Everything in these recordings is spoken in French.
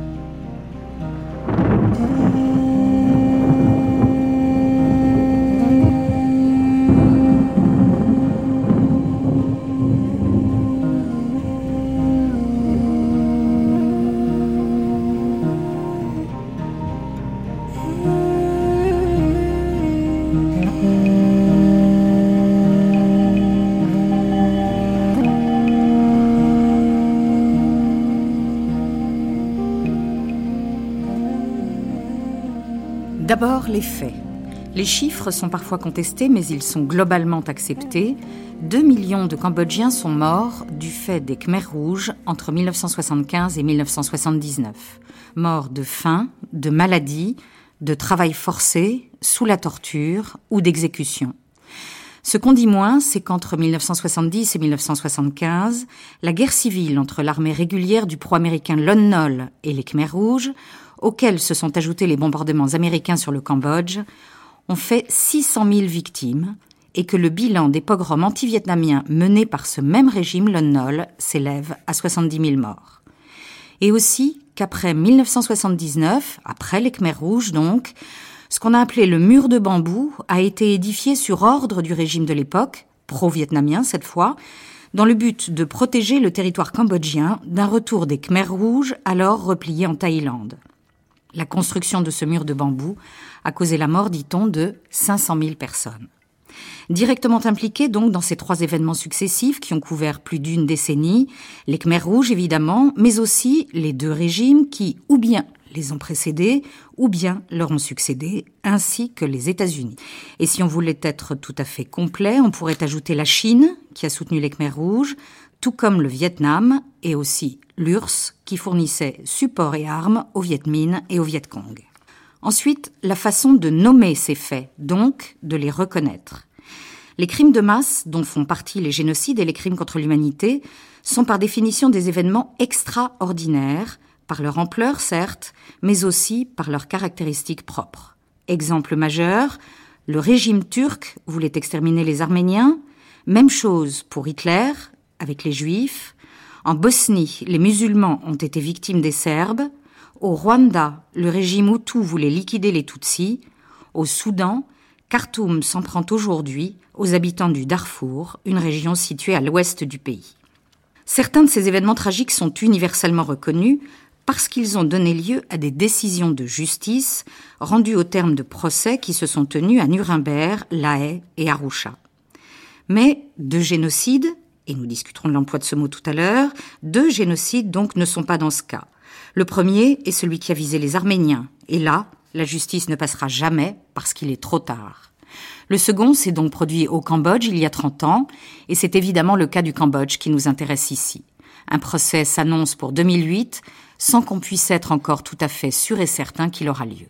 les faits. Les chiffres sont parfois contestés, mais ils sont globalement acceptés. 2 millions de Cambodgiens sont morts du fait des Khmers rouges entre 1975 et 1979. Morts de faim, de maladie, de travail forcé, sous la torture ou d'exécution. Ce qu'on dit moins, c'est qu'entre 1970 et 1975, la guerre civile entre l'armée régulière du pro-américain Lon Nol et les Khmers rouges auxquels se sont ajoutés les bombardements américains sur le Cambodge, ont fait 600 000 victimes et que le bilan des pogroms anti-vietnamiens menés par ce même régime Lon Nol s'élève à 70 000 morts. Et aussi qu'après 1979, après les Khmers rouges donc, ce qu'on a appelé le mur de bambou a été édifié sur ordre du régime de l'époque, pro-vietnamien cette fois, dans le but de protéger le territoire cambodgien d'un retour des Khmers rouges alors repliés en Thaïlande. La construction de ce mur de bambou a causé la mort, dit-on, de 500 000 personnes. Directement impliqués donc dans ces trois événements successifs qui ont couvert plus d'une décennie, les Khmers rouges évidemment, mais aussi les deux régimes qui ou bien les ont précédés ou bien leur ont succédé, ainsi que les États-Unis. Et si on voulait être tout à fait complet, on pourrait ajouter la Chine, qui a soutenu les Khmers rouges, tout comme le Vietnam et aussi l'URSS qui fournissait support et armes aux Viet Minh et aux Viet Cong. Ensuite, la façon de nommer ces faits, donc de les reconnaître. Les crimes de masse, dont font partie les génocides et les crimes contre l'humanité, sont par définition des événements extraordinaires, par leur ampleur certes, mais aussi par leurs caractéristiques propres. Exemple majeur, le régime turc voulait exterminer les Arméniens, même chose pour Hitler, avec les Juifs. En Bosnie, les musulmans ont été victimes des Serbes. Au Rwanda, le régime Hutu voulait liquider les Tutsis. Au Soudan, Khartoum s'en prend aujourd'hui aux habitants du Darfour, une région située à l'ouest du pays. Certains de ces événements tragiques sont universellement reconnus parce qu'ils ont donné lieu à des décisions de justice rendues au terme de procès qui se sont tenus à Nuremberg, La Haye et Arusha. Mais de génocide, et nous discuterons de l'emploi de ce mot tout à l'heure, deux génocides donc ne sont pas dans ce cas. Le premier est celui qui a visé les Arméniens, et là, la justice ne passera jamais parce qu'il est trop tard. Le second s'est donc produit au Cambodge il y a 30 ans, et c'est évidemment le cas du Cambodge qui nous intéresse ici. Un procès s'annonce pour 2008 sans qu'on puisse être encore tout à fait sûr et certain qu'il aura lieu.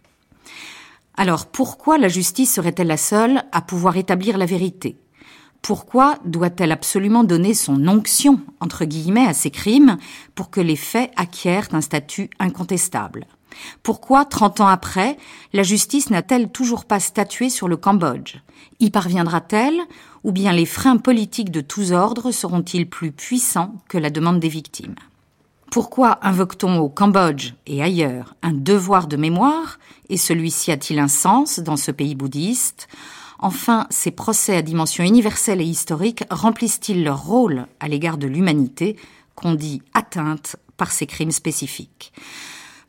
Alors pourquoi la justice serait-elle la seule à pouvoir établir la vérité? Pourquoi doit-elle absolument donner son onction, entre guillemets, à ces crimes pour que les faits acquièrent un statut incontestable? Pourquoi, trente ans après, la justice n'a-t-elle toujours pas statué sur le Cambodge? Y parviendra-t-elle? Ou bien les freins politiques de tous ordres seront-ils plus puissants que la demande des victimes? Pourquoi invoque-t-on au Cambodge et ailleurs un devoir de mémoire? Et celui-ci a-t-il un sens dans ce pays bouddhiste? Enfin, ces procès à dimension universelle et historique remplissent-ils leur rôle à l'égard de l'humanité qu'on dit atteinte par ces crimes spécifiques?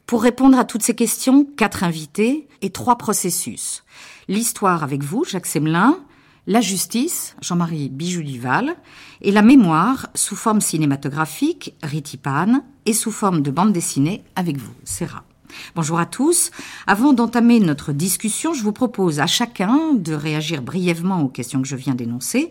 Pour répondre à toutes ces questions, quatre invités et trois processus. L'histoire avec vous, Jacques Semelin, la justice, Jean-Marie Bijou-Duval, et la mémoire sous forme cinématographique, Ritipan, et sous forme de bande dessinée avec vous, Serra. Bonjour à tous. Avant d'entamer notre discussion, je vous propose à chacun de réagir brièvement aux questions que je viens d'énoncer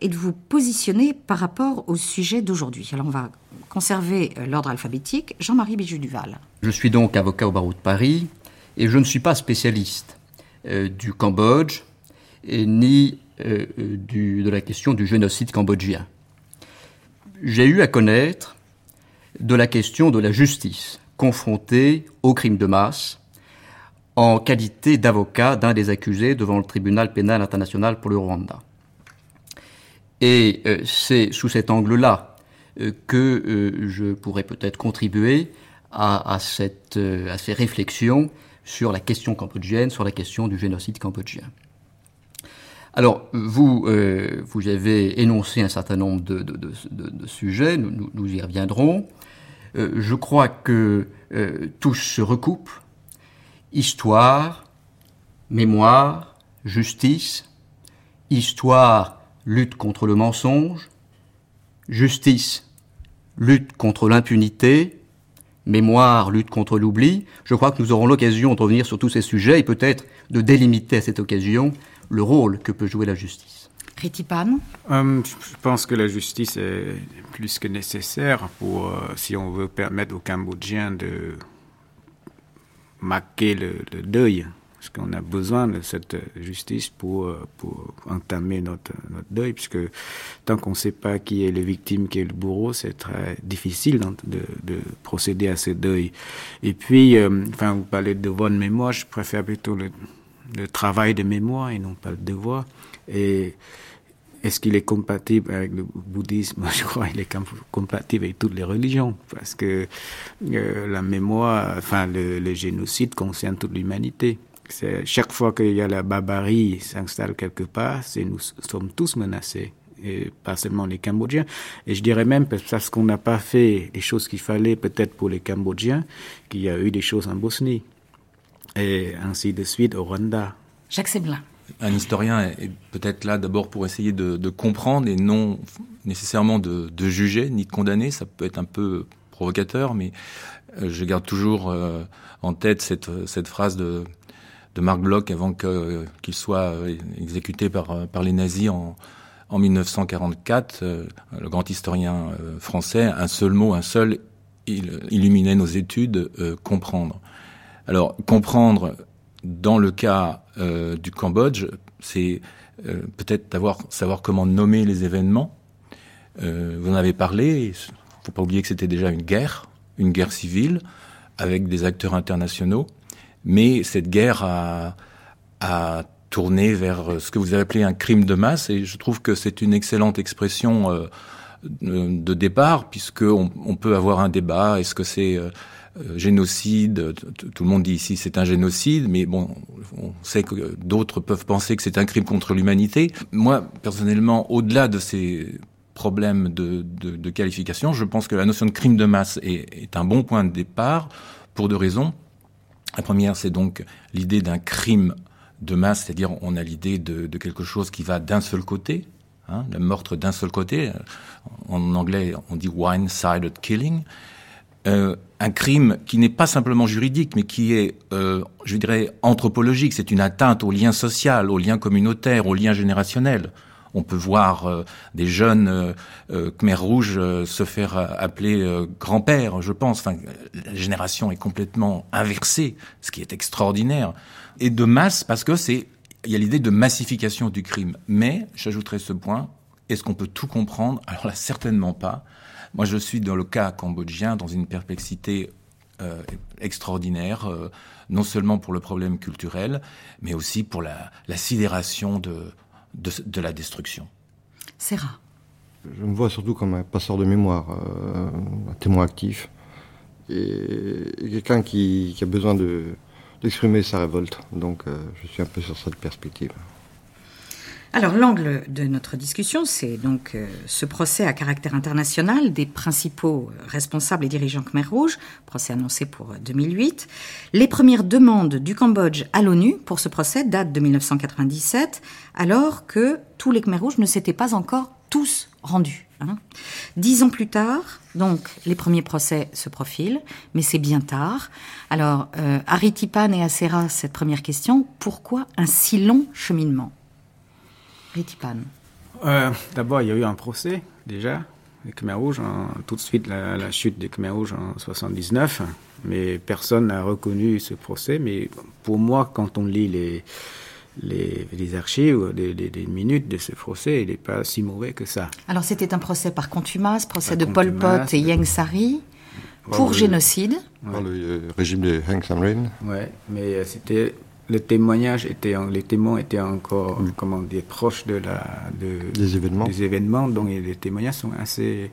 et de vous positionner par rapport au sujet d'aujourd'hui. Alors on va conserver euh, l'ordre alphabétique. Jean-Marie Bijou-Duval. Je suis donc avocat au barreau de Paris et je ne suis pas spécialiste euh, du Cambodge, ni de la question du génocide cambodgien. J'ai eu à connaître de la question de la justice confrontée au crime de masse en qualité d'avocat d'un des accusés devant le tribunal pénal international pour le Rwanda. Et euh, c'est sous cet angle-là euh, que euh, je pourrais peut-être contribuer à, cette, à ces réflexions sur la question cambodgienne, sur la question du génocide cambodgien. Alors, vous, vous avez énoncé un certain nombre de, de, sujets, nous, y reviendrons. Je crois que tous se recoupent histoire, mémoire, justice, histoire, lutte contre le mensonge, justice, lutte contre l'impunité, mémoire, lutte contre l'oubli. Je crois que nous aurons l'occasion de revenir sur tous ces sujets et peut-être de délimiter à cette occasion le rôle que peut jouer la justice. Euh, Je pense que la justice est plus que nécessaire pour, euh, si on veut permettre aux Cambodgiens de marquer le, deuil, parce qu'on a besoin de cette justice pour, euh, pour entamer notre, notre deuil, puisque tant qu'on ne sait pas qui est le victime, qui est le bourreau, c'est très difficile de, de, procéder à ce deuil. Et puis, euh, enfin, vous parlez de devoir de mémoire, je préfère plutôt le, travail de mémoire et non pas le devoir. Est-ce qu'il est compatible avec le bouddhisme Je crois qu'il est compatible avec toutes les religions, parce que euh, la mémoire, enfin le, génocide concerne toute l'humanité. Chaque fois qu'il y a la barbarie s'installe quelque part, nous sommes tous menacés et pas seulement les Cambodgiens. Et je dirais même parce qu'on n'a pas fait les choses qu'il fallait peut-être pour les Cambodgiens, qu'il y a eu des choses en Bosnie et ainsi de suite au Rwanda. Jacques Seblin un historien est peut-être là d'abord pour essayer de, comprendre et non nécessairement de, juger ni de condamner. Ça peut être un peu provocateur, mais euh, je garde toujours euh, en tête cette, cette phrase de, de Marc Bloch avant qu'il soit euh, exécuté par, par les nazis en, en 1944. Le grand historien français, un seul mot, un seul, il illuminait nos études, comprendre. Alors, comprendre dans le cas euh, du Cambodge, c'est euh, peut-être savoir comment nommer les événements. Euh, vous en avez parlé. Il faut pas oublier que c'était déjà une guerre, une guerre civile avec des acteurs internationaux. Mais cette guerre a, a tourné vers ce que vous avez appelé un crime de masse, et je trouve que c'est une excellente expression de départ, puisque on, on, peut avoir un débat. Est-ce que c'est euh, génocide, tout le monde dit ici c'est un génocide, mais bon, on sait que d'autres peuvent penser que c'est un crime contre l'humanité. Moi, personnellement, au-delà de ces problèmes de, de, qualification, je pense que la notion de crime de masse est, un bon point de départ pour deux raisons. La première, c'est donc l'idée d'un crime de masse, c'est-à-dire on a l'idée de, de, quelque chose qui va d'un seul côté, hein, le meurtre d'un seul côté. En anglais, on dit one-sided killing. Euh, un crime qui n'est pas simplement juridique, mais qui est, euh, je dirais, anthropologique. C'est une atteinte au lien social, au lien communautaire, au lien générationnel. On peut voir euh, des jeunes euh, euh Khmer rouges se faire appeler grand-père, je pense. Enfin, la génération est complètement inversée, ce qui est extraordinaire. Et de masse, parce que c'est, il y a l'idée de massification du crime. Mais, j'ajouterai ce point, est-ce qu'on peut tout comprendre? Alors là, certainement pas. Moi, je suis dans le cas cambodgien dans une perplexité euh, extraordinaire, euh, non seulement pour le problème culturel, mais aussi pour la, sidération de, de, la destruction. Serra. Je me vois surtout comme un passeur de mémoire, euh, un témoin actif, et, quelqu'un qui, a besoin d'exprimer sa révolte. Donc je suis un peu sur cette perspective. Alors l'angle de notre discussion, c'est donc euh, ce procès à caractère international des principaux euh, responsables et dirigeants Khmer Rouge, procès annoncé pour 2008. Euh, Les premières demandes du Cambodge à l'ONU pour ce procès datent de 1997, alors que tous les Khmer Rouges ne s'étaient pas encore tous rendus. Hein. Dix ans plus tard, donc les premiers procès se profilent, mais c'est bien tard. Alors, euh, et Acera, cette première question, pourquoi un si long cheminement? Euh, D'abord, il y a eu un procès, déjà, des Khmer Rouges, tout de suite la, chute des Khmer Rouges en 79, mais personne n'a reconnu ce procès. Mais pour moi, quand on lit les, les, les archives, des, des, minutes de ce procès, il n'est pas si mauvais que ça. Alors c'était un procès par contumace, procès de Pol Pot et Yang Sari pour génocide. Dans le euh, régime de Heng Samrin. Ouais, mais euh, c'était le témoignage était, les témoins étaient encore, comment dire, proches de la, de, des événements. Des événements, donc les témoignages sont assez,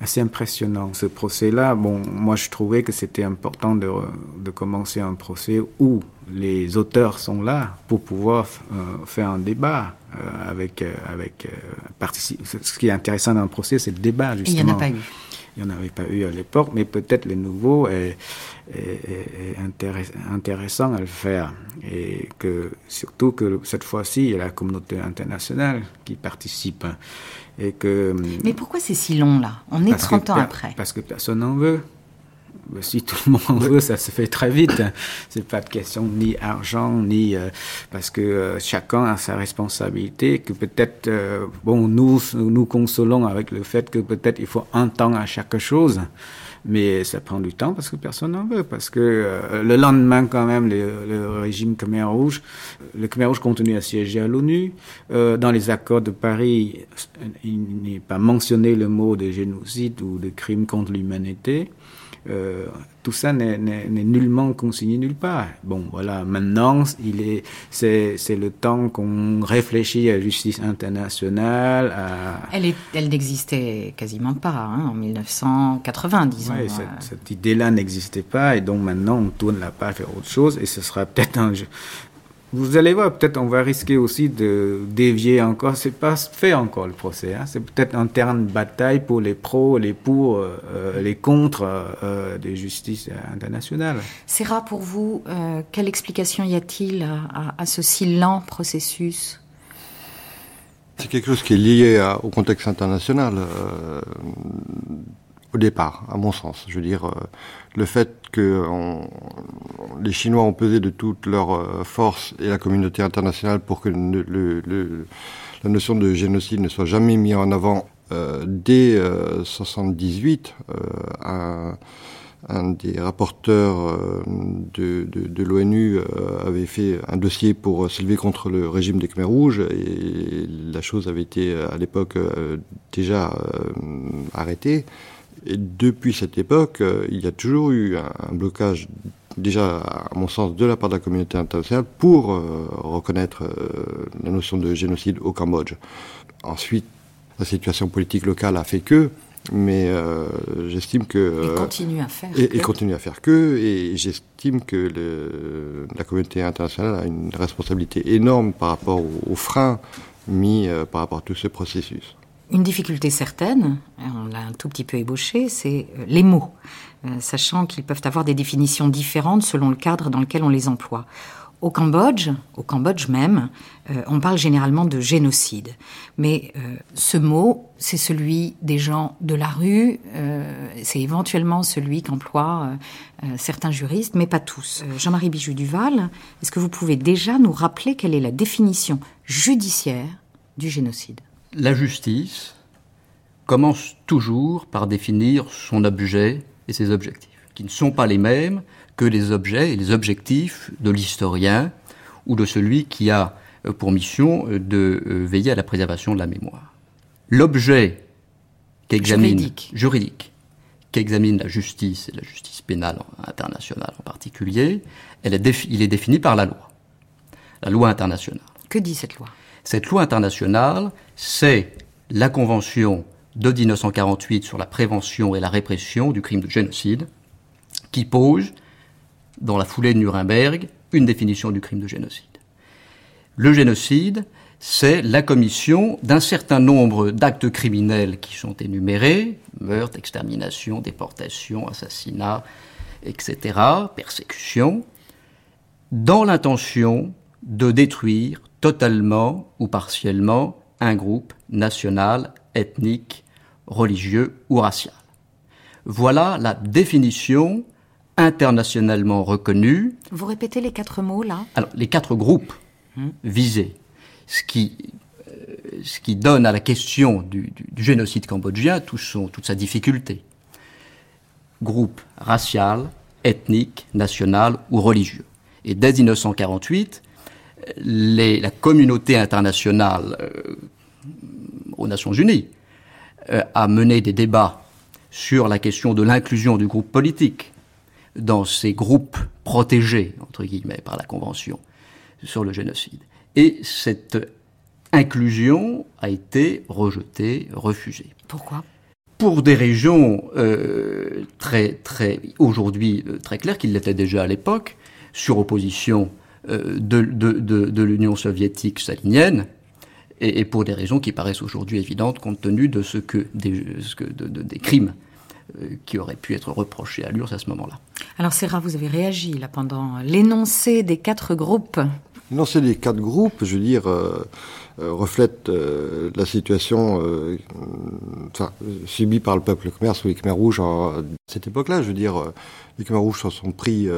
assez impressionnants. Ce procès-là, bon, moi je trouvais que c'était important de, de, commencer un procès où les auteurs sont là pour pouvoir euh, faire un débat euh, avec, euh, avec Ce qui est intéressant dans un procès, c'est le débat, justement. il n'y en a pas eu. Il n'y en avait pas eu à l'époque, mais peut-être le nouveau est, est, intéressant à le faire. Et que surtout que cette fois-ci, il y a la communauté internationale qui participe. Et que, mais pourquoi c'est si long là? On est 30 ans après. Parce que personne n'en veut si tout le monde veut, ça se fait très vite. C'est pas de question ni argent ni euh, parce que euh, chacun a sa responsabilité. Que peut-être euh, bon nous nous consolons avec le fait que peut-être il faut un temps à chaque chose, mais ça prend du temps parce que personne n'en veut. Parce que le lendemain quand même le, régime Khmer Rouge, le Khmer Rouge continue à siéger à l'ONU. dans les accords de Paris, il n'est pas mentionné le mot de génocide ou de crime contre l'humanité. Euh, tout ça n'est nullement consigné nulle part. Bon, voilà, maintenant, il est, c'est, le temps qu'on réfléchit à la justice internationale. À... Elle, est, elle n'existait quasiment pas hein, en 1980, disons. cette, euh. cette idée-là n'existait pas, et donc maintenant, on tourne la page vers autre chose, et ce sera peut-être un, vous allez voir, peut-être on va risquer aussi de dévier encore. C'est pas fait encore le procès. Hein. C'est peut-être un terrain de bataille pour les pros, les pour, euh, euh, les contre euh, des justices internationales. C'est rare pour vous. quelle explication y a-t-il à, ce si lent processus? C'est quelque chose qui est lié au contexte international au départ, à mon sens. Je veux dire, le fait que les Chinois ont pesé de toute leur euh, force et la communauté internationale pour que la notion de génocide ne soit jamais mise en avant euh, dès 1978, euh, un, des rapporteurs de, l'ONU avait fait un dossier pour s'élever contre le régime des Khmer rouges et la chose avait été à l'époque déjà arrêtée. Et depuis cette époque, euh, il y a toujours eu un, blocage, déjà à mon sens, de la part de la communauté internationale pour euh, reconnaître euh, la notion de génocide au Cambodge. Ensuite, la situation politique locale a fait que, mais j'estime que... Et continue à faire et, que. Et continue à faire que, et j'estime que le, la communauté internationale a une responsabilité énorme par rapport aux, freins mis par rapport à tout ce processus. Une difficulté certaine, on l'a un tout petit peu ébauché, c'est euh, les mots, euh, sachant qu'ils peuvent avoir des définitions différentes selon le cadre dans lequel on les emploie. Au Cambodge, au Cambodge même, euh, on parle généralement de génocide. Mais ce mot, c'est celui des gens de la rue, c'est éventuellement celui qu'emploient certains juristes, mais pas tous. Jean-Marie Bijou-Duval, est-ce que vous pouvez déjà nous rappeler quelle est la définition judiciaire du génocide? La justice commence toujours par définir son objet et ses objectifs, qui ne sont pas les mêmes que les objets et les objectifs de l'historien ou de celui qui a euh, pour mission euh, de euh, veiller à la préservation de la mémoire. L'objet qu'examine juridique, juridique qu'examine la justice et la justice pénale internationale en particulier, elle est il est défini par la loi, la loi internationale. Que dit cette loi? Cette loi internationale, c'est la Convention de 1948 sur la prévention et la répression du crime de génocide, qui pose, dans la foulée de Nuremberg, une définition du crime de génocide. Le génocide, c'est la commission d'un certain nombre d'actes criminels qui sont énumérés, meurtre, extermination, déportation, assassinat, etc., persécution, dans l'intention de détruire totalement ou partiellement un groupe national, ethnique, religieux ou racial. Voilà la définition internationalement reconnue. Vous répétez les quatre mots là Alors, les quatre groupes hmm. visés, ce qui, euh, ce qui donne à la question du, génocide cambodgien tout son, toute sa difficulté. Groupe racial, ethnique, national ou religieux. Et dès 1948, la communauté internationale euh, aux Nations Unies euh, a mené des débats sur la question de l'inclusion du groupe politique dans ces groupes protégés, entre guillemets, par la Convention sur le génocide. Et cette inclusion a été rejetée, refusée. Pourquoi? Pour des régions euh, très, très, aujourd'hui très claires, qu'il l'était déjà à l'époque, sur opposition de, de, de, de l'Union soviétique stalinienne, et, et, pour des raisons qui paraissent aujourd'hui évidentes compte tenu de ce que des, ce que, des crimes euh, qui auraient pu être reprochés à l'URSS à ce moment-là. Alors Serra, vous avez réagi là pendant l'énoncé des quatre groupes. L'énoncé des quatre groupes, je veux dire, euh, euh, reflète euh, la situation euh, enfin, subie par le peuple khmer sous les Khmer rouges à cette époque-là. Je veux dire, les Khmer rouges se sont pris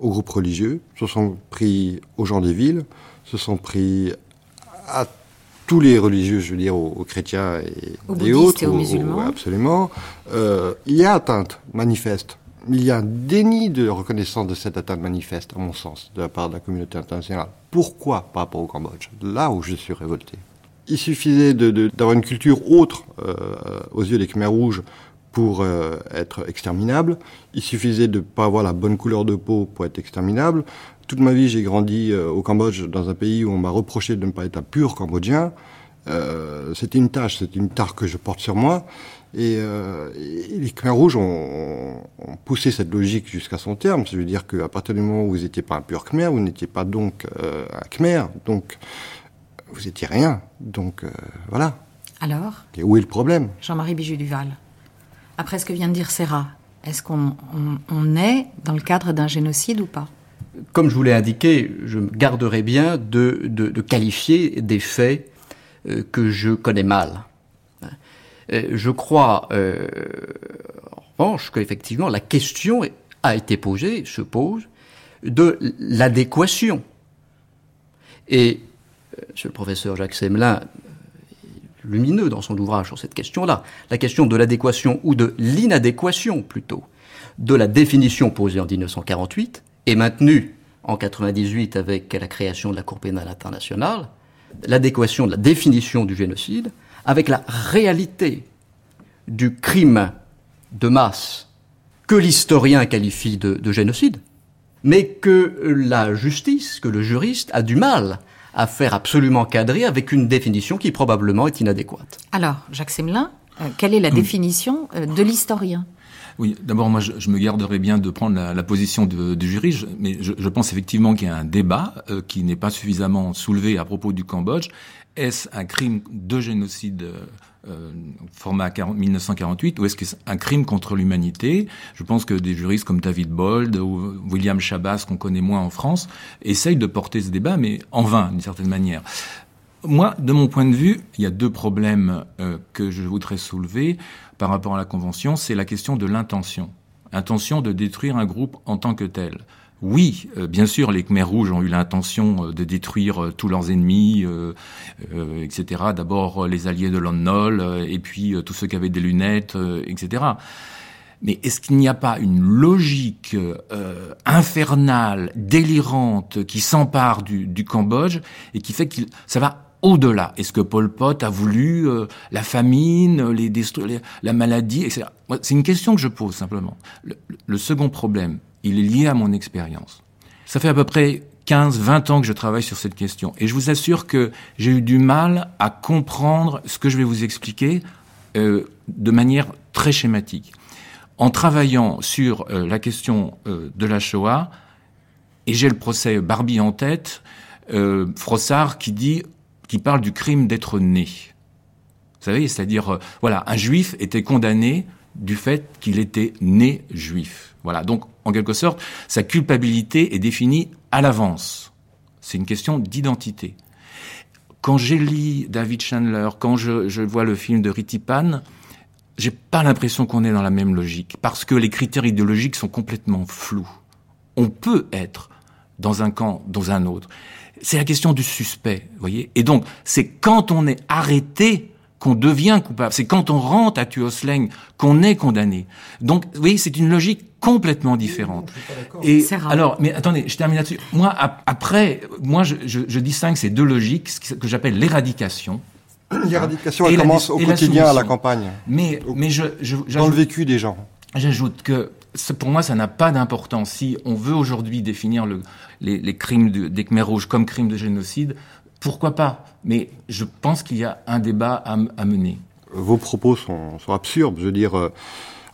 aux groupes religieux, se sont pris aux gens des villes, se sont pris à tous les religieux, je veux dire, aux, aux chrétiens et, aux autres, et aux, aux musulmans. absolument. Euh, il y a atteinte manifeste. Il y a un déni de reconnaissance de cette atteinte manifeste, à mon sens, de la part de la communauté internationale. Pourquoi par rapport au Cambodge? Là où je suis révolté. Il suffisait d'avoir une culture autre euh, aux yeux des Khmer rouges pour euh, être exterminable. Il suffisait de ne pas avoir la bonne couleur de peau pour être exterminable. Toute ma vie, j'ai grandi euh, au Cambodge, dans un pays où on m'a reproché de ne pas être un pur Cambodgien. Euh, c'était une tâche, c'était une tare que je porte sur moi. Et, et les Khmer rouges ont, ont, poussé cette logique jusqu'à son terme. Ça veut dire qu'à partir du moment où vous n'étiez pas un pur Khmer, vous n'étiez pas donc un Khmer, donc vous étiez rien. Donc voilà. Alors? Et où est le problème? Jean-Marie Bijou-Duval, après ce que vient de dire Serra, est-ce qu'on on, on est dans le cadre d'un génocide ou pas? Comme je vous l'ai indiqué, je me garderai bien de, qualifier des faits euh, que je connais mal. Euh, je crois, euh, en revanche, qu'effectivement, la question a été posée, se pose, de l'adéquation. Et Monsieur le professeur Jacques Semelin, lumineux dans son ouvrage sur cette question-là, la question de l'adéquation ou de l'inadéquation plutôt de la définition posée en 1948 et maintenue en 98 avec la création de la Cour pénale internationale, l'adéquation de la définition du génocide avec la réalité du crime de masse que l'historien qualifie de, de, génocide, mais que la justice, que le juriste a du mal à faire absolument cadrer avec une définition qui probablement est inadéquate. Alors, Jacques Semelin, euh, quelle est la mmh. définition euh, de l'historien? Oui, d'abord, moi, je, je, me garderais bien de prendre la, la position de, du jury, je, mais je, je, pense effectivement qu'il y a un débat euh, qui n'est pas suffisamment soulevé à propos du Cambodge. Est-ce un crime de génocide euh, format 40, 1948 ou est-ce que un crime contre l'humanité? Je pense que des juristes comme David Bold ou William Chabas, qu'on connaît moins en France, essayent de porter ce débat, mais en vain, d'une certaine manière. Moi, de mon point de vue, il y a deux problèmes euh, que je voudrais soulever par rapport à la Convention. C'est la question de l'intention. Intention de détruire un groupe en tant que tel. Oui, euh, bien sûr, les Khmers rouges ont eu l'intention euh, de détruire euh, tous leurs ennemis, etc. D'abord les alliés de Lon Nol, et puis tous ceux qui avaient des lunettes, etc. Mais est-ce qu'il n'y a pas une logique infernale, délirante, qui s'empare du, Cambodge et qui fait que ça va au-delà? Est-ce que Pol Pot a voulu la famine, les, les la maladie, etc. C'est une question que je pose simplement. Le, le second problème, il est lié à mon expérience. Ça fait à peu près 15, 20 ans que je travaille sur cette question. Et je vous assure que j'ai eu du mal à comprendre ce que je vais vous expliquer euh, de manière très schématique. En travaillant sur euh, la question euh, de la Shoah, et j'ai le procès Barbie en tête, Frossard qui dit, qui parle du crime d'être né. Vous savez, c'est-à-dire, voilà, un juif était condamné du fait qu'il était né juif. Voilà. Donc, en quelque sorte, sa culpabilité est définie à l'avance. C'est une question d'identité. Quand j'ai lu David Chandler, quand je, je, vois le film de Ritipan, j'ai pas l'impression qu'on est dans la même logique, parce que les critères idéologiques sont complètement flous. On peut être dans un camp, dans un autre. C'est la question du suspect, voyez. Et donc, c'est quand on est arrêté qu'on devient coupable. C'est quand on rentre à Tuosleng qu'on est condamné. Donc, vous voyez, c'est une logique complètement différente. Et alors, mais attendez, je termine là-dessus. Moi, après, moi, je, je, je distingue ces deux logiques, ce que j'appelle l'éradication. L'éradication, elle commence au quotidien à la campagne. Mais, mais je, je dans le vécu des gens. J'ajoute que pour moi, ça n'a pas d'importance. Si on veut aujourd'hui définir le, les, les, crimes de, des Khmer rouges comme crimes de génocide, pourquoi pas? Mais je pense qu'il y a un débat à, à, mener. Vos propos sont, sont absurdes. Je veux dire, euh,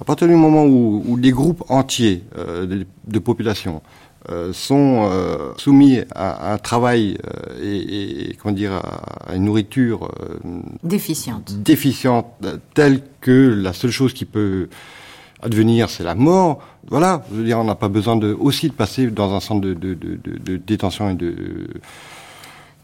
à partir du moment où, où des groupes entiers euh, de, de, population euh, sont euh, soumis à, à, un travail euh, et, et, comment dire à, une nourriture déficiente, déficiente telle que la seule chose qui peut advenir, c'est la mort. Voilà, je veux dire, on n'a pas besoin de aussi de passer dans un centre de, de, de, de détention et de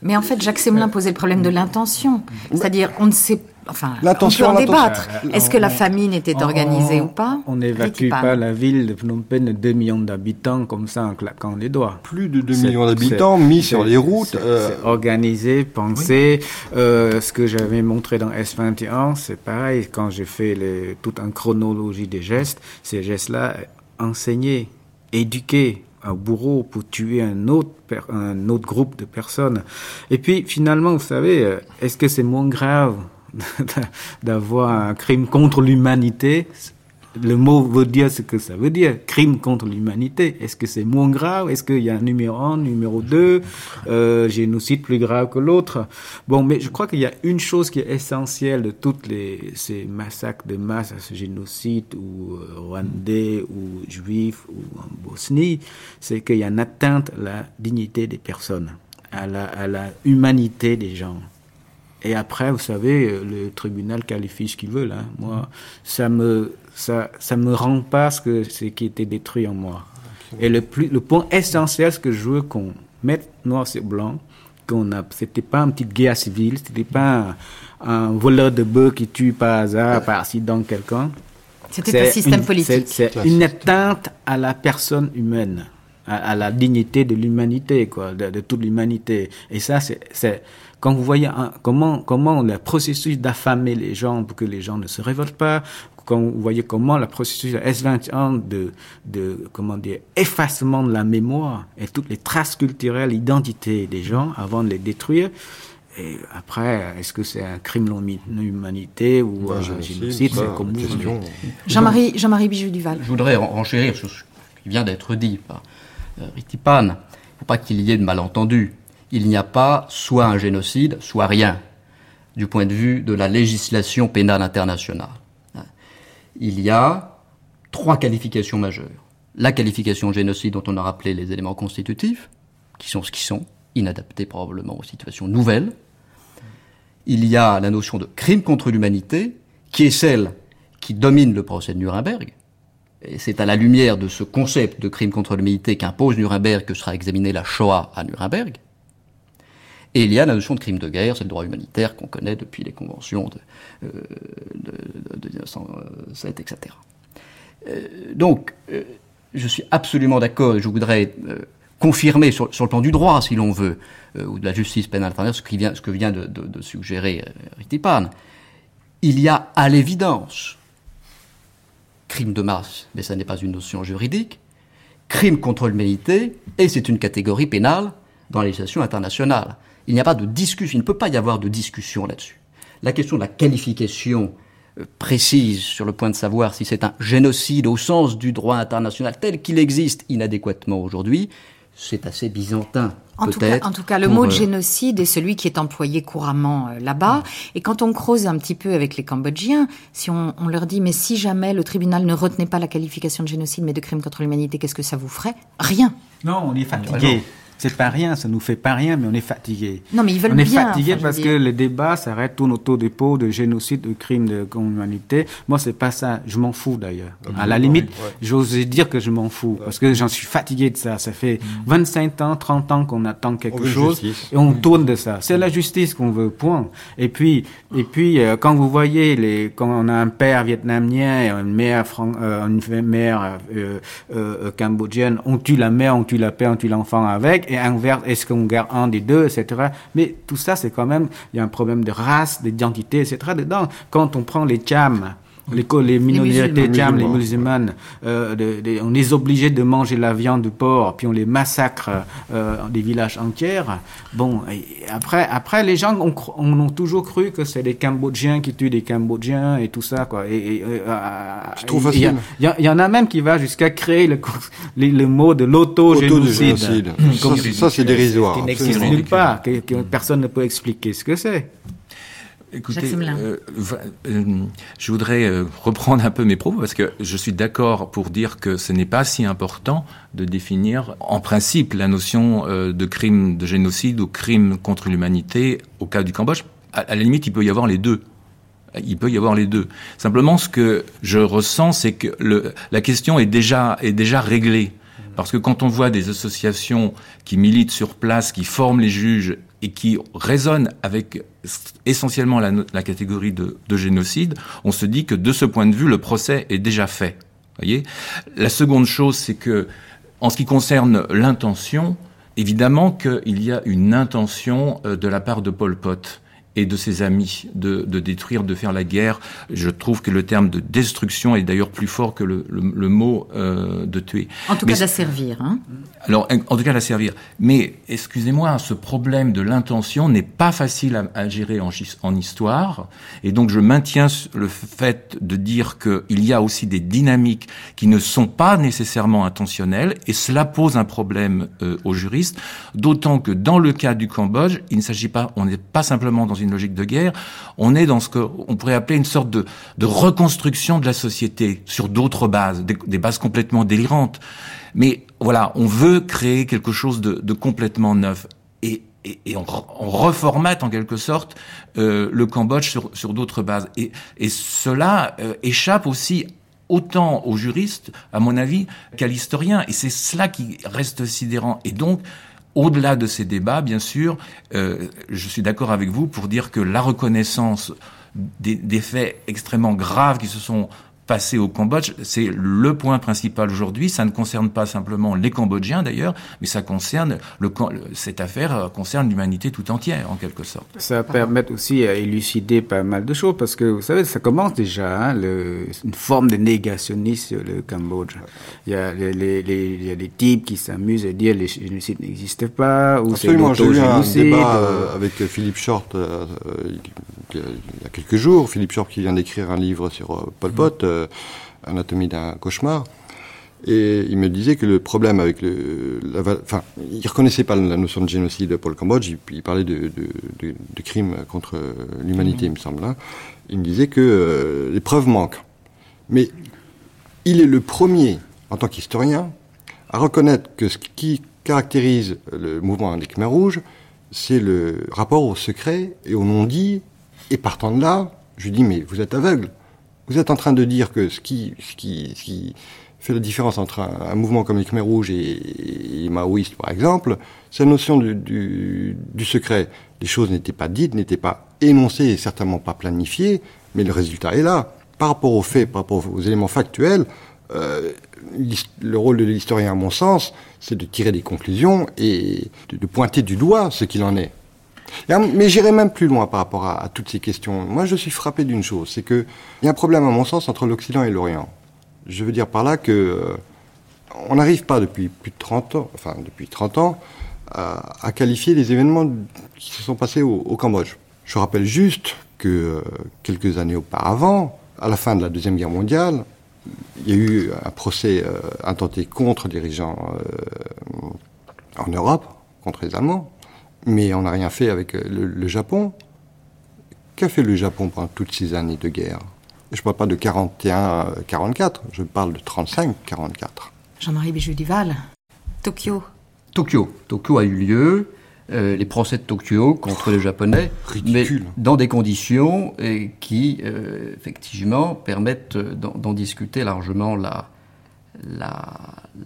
mais en fait, Jacques Semelin posait le problème de l'intention. C'est-à-dire, on ne sait Enfin, on peut en débattre. Est-ce que la famine était organisée on, ou pas On n'évacue pas la ville de Phnom Penh de 2 millions d'habitants comme ça en claquant les doigts. Plus de 2 millions d'habitants mis sur les routes. Euh... organisé, pensé. Oui. Euh, ce que j'avais montré dans S21, c'est pareil. Quand j'ai fait les, toute une chronologie des gestes, ces gestes-là enseignés, éduqués, un bourreau pour tuer un autre, un autre groupe de personnes. Et puis finalement, vous savez, euh, est-ce que c'est moins grave d'avoir un crime contre l'humanité? Le mot veut dire ce que ça veut dire, crime contre l'humanité. Est-ce que c'est moins grave? Est-ce qu'il y a un numéro 1, numéro 2, euh, génocide plus grave que l'autre? Bon, mais je crois qu'il y a une chose qui est essentielle de toutes ces massacres de masse, ce génocide, ou euh, rwandais, ou juifs, ou en Bosnie, c'est qu'il y a une atteinte à la dignité des personnes, à la, à la humanité des gens. Et après, vous savez, le tribunal qualifie ce qu'il veut. Là. Moi, ça me, ça, ça me rend pas ce que ce qui était détruit en moi. Et le plus, le point essentiel, ce que je veux qu'on mette noir sur blanc, qu'on a, c'était pas une petite guerre civile, c'était pas un, un voleur de bœufs qui tue par hasard, par accident quelqu'un. C'était un système une, politique. C'est une atteinte à la personne humaine, à, à la dignité de l'humanité, quoi, de, de toute l'humanité. Et ça, c'est quand vous voyez un, comment, comment le processus d'affamer les gens pour que les gens ne se révoltent pas, quand vous voyez comment le processus de S21 de, de, comment dire, effacement de la mémoire et toutes les traces culturelles, l'identité des gens avant de les détruire, et après, est-ce que c'est un crime d'humanité ou un génocide? C'est comme vous Jean-Marie Jean Bijou Duval. Je voudrais renchérir sur ce qui vient d'être dit par euh, Ritipan. Il ne faut pas qu'il y ait de malentendus il n'y a pas soit un génocide, soit rien, du point de vue de la législation pénale internationale. Il y a trois qualifications majeures. La qualification de génocide dont on a rappelé les éléments constitutifs, qui sont ce qui sont, inadaptés probablement aux situations nouvelles. Il y a la notion de crime contre l'humanité, qui est celle qui domine le procès de Nuremberg. Et c'est à la lumière de ce concept de crime contre l'humanité qu'impose Nuremberg que sera examinée la Shoah à Nuremberg. Et il y a la notion de crime de guerre, c'est le droit humanitaire qu'on connaît depuis les conventions de, euh, de 1907, etc. Euh, donc, euh, je suis absolument d'accord je voudrais euh, confirmer sur, le plan du droit, si l'on veut, ou de la justice pénale ce, qui vient, ce que vient de, de suggérer Ritipan. Il y a à l'évidence crime de masse, mais ça n'est pas une notion juridique, crime contre l'humanité, et c'est une catégorie pénale dans la législation internationale. Il n'y a pas de discussion, il ne peut pas y avoir de discussion là-dessus. La question de la qualification précise sur le point de savoir si c'est un génocide au sens du droit international tel qu'il existe inadéquatement aujourd'hui, c'est assez byzantin. En tout, cas, en tout cas, le mot de euh, génocide est celui qui est employé couramment euh, là-bas. Et quand on creuse un petit peu avec les Cambodgiens, si on, on, leur dit mais si jamais le tribunal ne retenait pas la qualification de génocide mais de crime contre l'humanité, qu'est-ce que ça vous ferait? Rien. Non, on est fatigué. C'est pas rien, ça nous fait pas rien, mais on est fatigué. Non, mais ils veulent on est bien, fatigué enfin, parce que le débat s'arrête tourne autour des pots de génocide, de crimes de humanité. Moi, c'est pas ça. Je m'en fous d'ailleurs. À la limite, ouais. j'ose dire que je m'en fous parce que j'en suis fatigué de ça. Ça fait 25 ans, 30 ans qu'on attend quelque on chose et on tourne de ça. C'est la justice qu'on veut, point. Et puis, et puis, euh, quand vous voyez les, quand on a un père vietnamien et une mère, euh, une mère euh, euh, cambodgienne, on tue la mère, on tue la père, on tue l'enfant avec et inverse, est-ce qu'on garde un des deux, etc. Mais tout ça, c'est quand même, il y a un problème de race, d'identité, etc. dedans. Quand on prend les chams, les, les minorités les musulmans, les musulmanes, euh, de, de, on est obligé de manger la viande du porc, puis on les massacre euh, des villages entiers. Bon, après, après les gens ont, on ont toujours cru que c'est des Cambodgiens qui tuent des Cambodgiens et tout ça, quoi. Et, et euh, Je trouve facile. Il y, y, en a même qui va jusqu'à créer le, le, le mot de l'auto-génocide. ça, ça c'est dérisoire. Qui n'existe nulle part, que, que personne ne peut expliquer ce que c'est. Écoutez, euh, euh, je voudrais euh, reprendre un peu mes propos parce que je suis d'accord pour dire que ce n'est pas si important de définir en principe la notion de crime de génocide ou crime contre l'humanité au cas du Cambodge. À, à, la limite, il peut y avoir les deux. Il peut y avoir les deux. Simplement, ce que je ressens, c'est que le, la question est déjà, est déjà réglée. Parce que quand on voit des associations qui militent sur place, qui forment les juges et qui résonnent avec essentiellement la, catégorie de, de, génocide, on se dit que de ce point de vue, le procès est déjà fait. Voyez? La seconde chose, c'est que, en ce qui concerne l'intention, évidemment qu'il y a une intention de la part de Pol Pot et de ses amis de, de, détruire, de faire la guerre. Je trouve que le terme de destruction est d'ailleurs plus fort que le, le, le mot euh, de tuer. En tout Mais, cas, d'asservir. Hein alors, en tout cas, d'asservir. Mais, excusez-moi, ce problème de l'intention n'est pas facile à, à gérer en, en, histoire. Et donc, je maintiens le fait de dire qu'il y a aussi des dynamiques qui ne sont pas nécessairement intentionnelles. Et cela pose un problème euh, aux juristes. D'autant que dans le cas du Cambodge, il ne s'agit pas, on n'est pas simplement dans une une logique de guerre, on est dans ce qu'on pourrait appeler une sorte de, reconstruction de la société sur d'autres bases, des, bases complètement délirantes. Mais voilà, on veut créer quelque chose de, complètement neuf. Et, on, reformate en quelque sorte euh, le Cambodge sur, d'autres bases. Et, et cela euh, échappe aussi autant aux juristes, à mon avis, qu'à l'historien. Et c'est cela qui reste sidérant. Et donc, au-delà de ces débats, bien sûr, euh, je suis d'accord avec vous pour dire que la reconnaissance des, des, faits extrêmement graves qui se sont passé au Cambodge, c'est le point principal aujourd'hui. Ça ne concerne pas simplement les Cambodgiens d'ailleurs, mais ça concerne le, cette affaire concerne l'humanité tout entière en quelque sorte. Ça permet aussi à élucider pas mal de choses parce que vous savez, ça commence déjà hein, le, une forme de négationnisme sur le Cambodge. Il y a les, les, les, il y a des types qui s'amusent à dire que les génocides n'existent pas ou c'est Absolument, j'ai eu un débat euh, avec Philippe Short euh, il y a quelques jours. Philippe Short qui vient d'écrire un livre sur euh, Pol Pot. Euh, Anatomie d'un cauchemar. Et il me disait que le problème avec le, la, enfin, il reconnaissait pas la notion de génocide pour le Cambodge. Il, il parlait de, de, de, de, crimes contre l'humanité, mmh. il me semble. Hein. Il me disait que euh, les preuves manquent. Mais il est le premier, en tant qu'historien, à reconnaître que ce qui caractérise le mouvement des Khmers rouges, c'est le rapport au secret et au non-dit. Et partant de là, je lui dis mais vous êtes aveugle. Vous êtes en train de dire que ce qui, ce qui, fait la différence entre un, mouvement comme les Khmer rouges et, et maoïstes, par exemple, c'est la notion du secret. Les choses n'étaient pas dites, n'étaient pas énoncées et certainement pas planifiées, mais le résultat est là. Par rapport aux faits, par rapport aux éléments factuels, euh, le rôle de l'historien, à mon sens, c'est de tirer des conclusions et de, de pointer du doigt ce qu'il en est. Mais j'irai même plus loin par rapport à, toutes ces questions. Moi, je suis frappé d'une chose, c'est qu'il y a un problème, à mon sens, entre l'Occident et l'Orient. Je veux dire par là que euh, on n'arrive pas depuis plus de 30 ans, enfin depuis 30 ans, à, qualifier les événements qui se sont passés au, Cambodge. Je rappelle juste que euh, quelques années auparavant, à la fin de la Deuxième Guerre mondiale, il y a eu un procès euh, intenté contre dirigeants en Europe, contre les Allemands, mais on n'a rien fait avec euh, le, le Japon. Qu'a fait le Japon pendant toutes ces années de guerre? Je ne parle pas de 41-44, je parle de 35-44. Jean-Marie Bijoux-Duval, Tokyo. Tokyo. Tokyo a eu lieu, euh, les procès de Tokyo contre les Japonais, Ridicule. mais dans des conditions euh, qui, euh, effectivement, permettent d'en discuter largement la, la,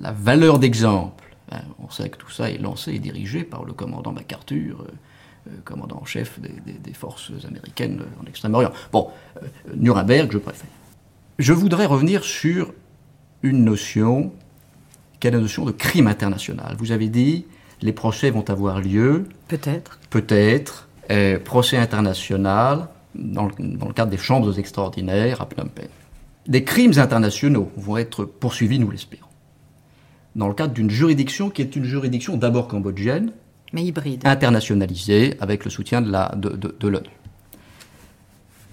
la valeur d'exemple. Hein, on sait que tout ça est lancé et dirigé par le commandant MacArthur, euh, commandant en chef des, des, des, forces américaines en Extrême-Orient. Bon, euh, Nuremberg, je préfère. Je voudrais revenir sur une notion qui est la notion de crime international. Vous avez dit Les procès vont avoir lieu. Peut-être. Peut-être. procès international dans le, dans le, cadre des chambres extraordinaires à Phnom Penh. Des crimes internationaux vont être poursuivis, nous l'espérons, dans le cadre d'une juridiction qui est une juridiction d'abord cambodgienne, mais hybride, internationalisée avec le soutien de l'ONU. De, de,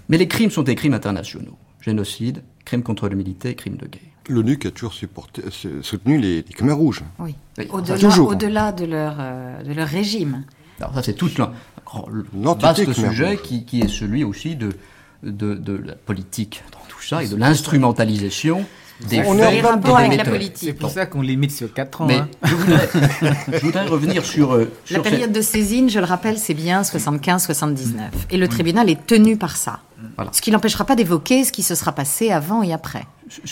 mais les crimes sont des crimes internationaux génocide, crimes contre l'humanité, crimes de guerre. L'ONU qui a toujours supporté, soutenu les, les Khmer rouges. Oui, au-delà de, leur, euh, de leur régime. Alors ça c'est tout un vaste sujet qui, qui, est celui aussi de, de, de la politique dans tout ça et de l'instrumentalisation des on faits avec la politique. C'est pour ça qu'on limite sur 4 ans. Mais hein. je, voudrais, je, voudrais, revenir sur... Euh, la période de saisine, je le rappelle, c'est bien 75-79. Et le tribunal est tenu par ça. Voilà. Ce qui n'empêchera pas d'évoquer ce qui se sera passé avant et après.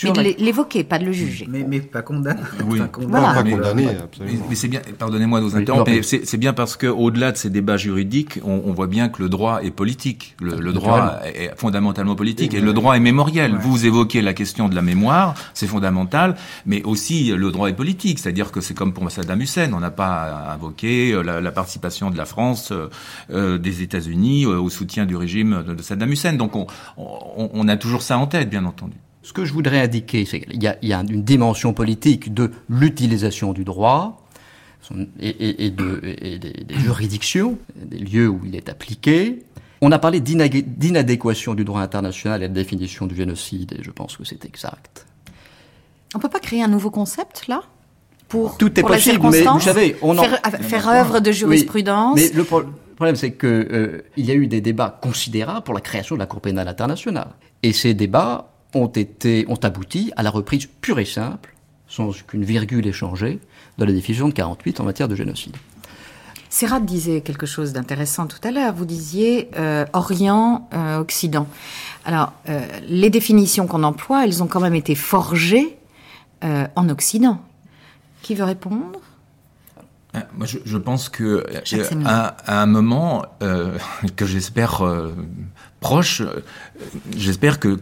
mais de l'évoquer, pas de le juger. Mais, mais pas condamné. Oui. Pas condamné. Voilà. Pas condamné mais, mais c'est bien, pardonnez-moi de vous interrompre, mais c'est bien parce qu'au-delà de ces débats juridiques, on, on, voit bien que le droit est politique. Le, le droit est fondamentalement politique et le droit est mémoriel. Ouais. Vous évoquez la question de la mémoire, c'est fondamental, mais aussi le droit est politique. C'est-à-dire que c'est comme pour Saddam Hussein, on n'a pas invoqué la, la, participation de la France, euh, des États-Unis euh, au soutien du régime de, de Saddam Hussein. Donc on, on, on a toujours ça en tête, bien entendu. Ce que je voudrais indiquer, c'est qu'il y, y, a une dimension politique de l'utilisation du droit et, et, et, de, et des, des, juridictions, des lieux où il est appliqué. On a parlé d'inadéquation du droit international et de la définition du génocide, et je pense que c'est exact. On peut pas créer un nouveau concept, là? Pour, Tout est pour possible, mais vous savez, on en... faire, faire œuvre de jurisprudence? Oui, mais le, pro le problème, c'est que euh, y a eu des débats considérables pour la création de la Cour pénale internationale, et ces débats ont été ont abouti à la reprise pure et simple, sans qu'une virgule ait changé, de la décision de 48 en matière de génocide. Serrat disait quelque chose d'intéressant tout à l'heure. Vous disiez euh, Orient, euh, Occident. Alors, euh, les définitions qu'on emploie, elles ont quand même été forgées en Occident. Qui veut répondre? Moi, je, je, pense que à, à, un moment euh, que j'espère euh, proche, euh, j'espère que,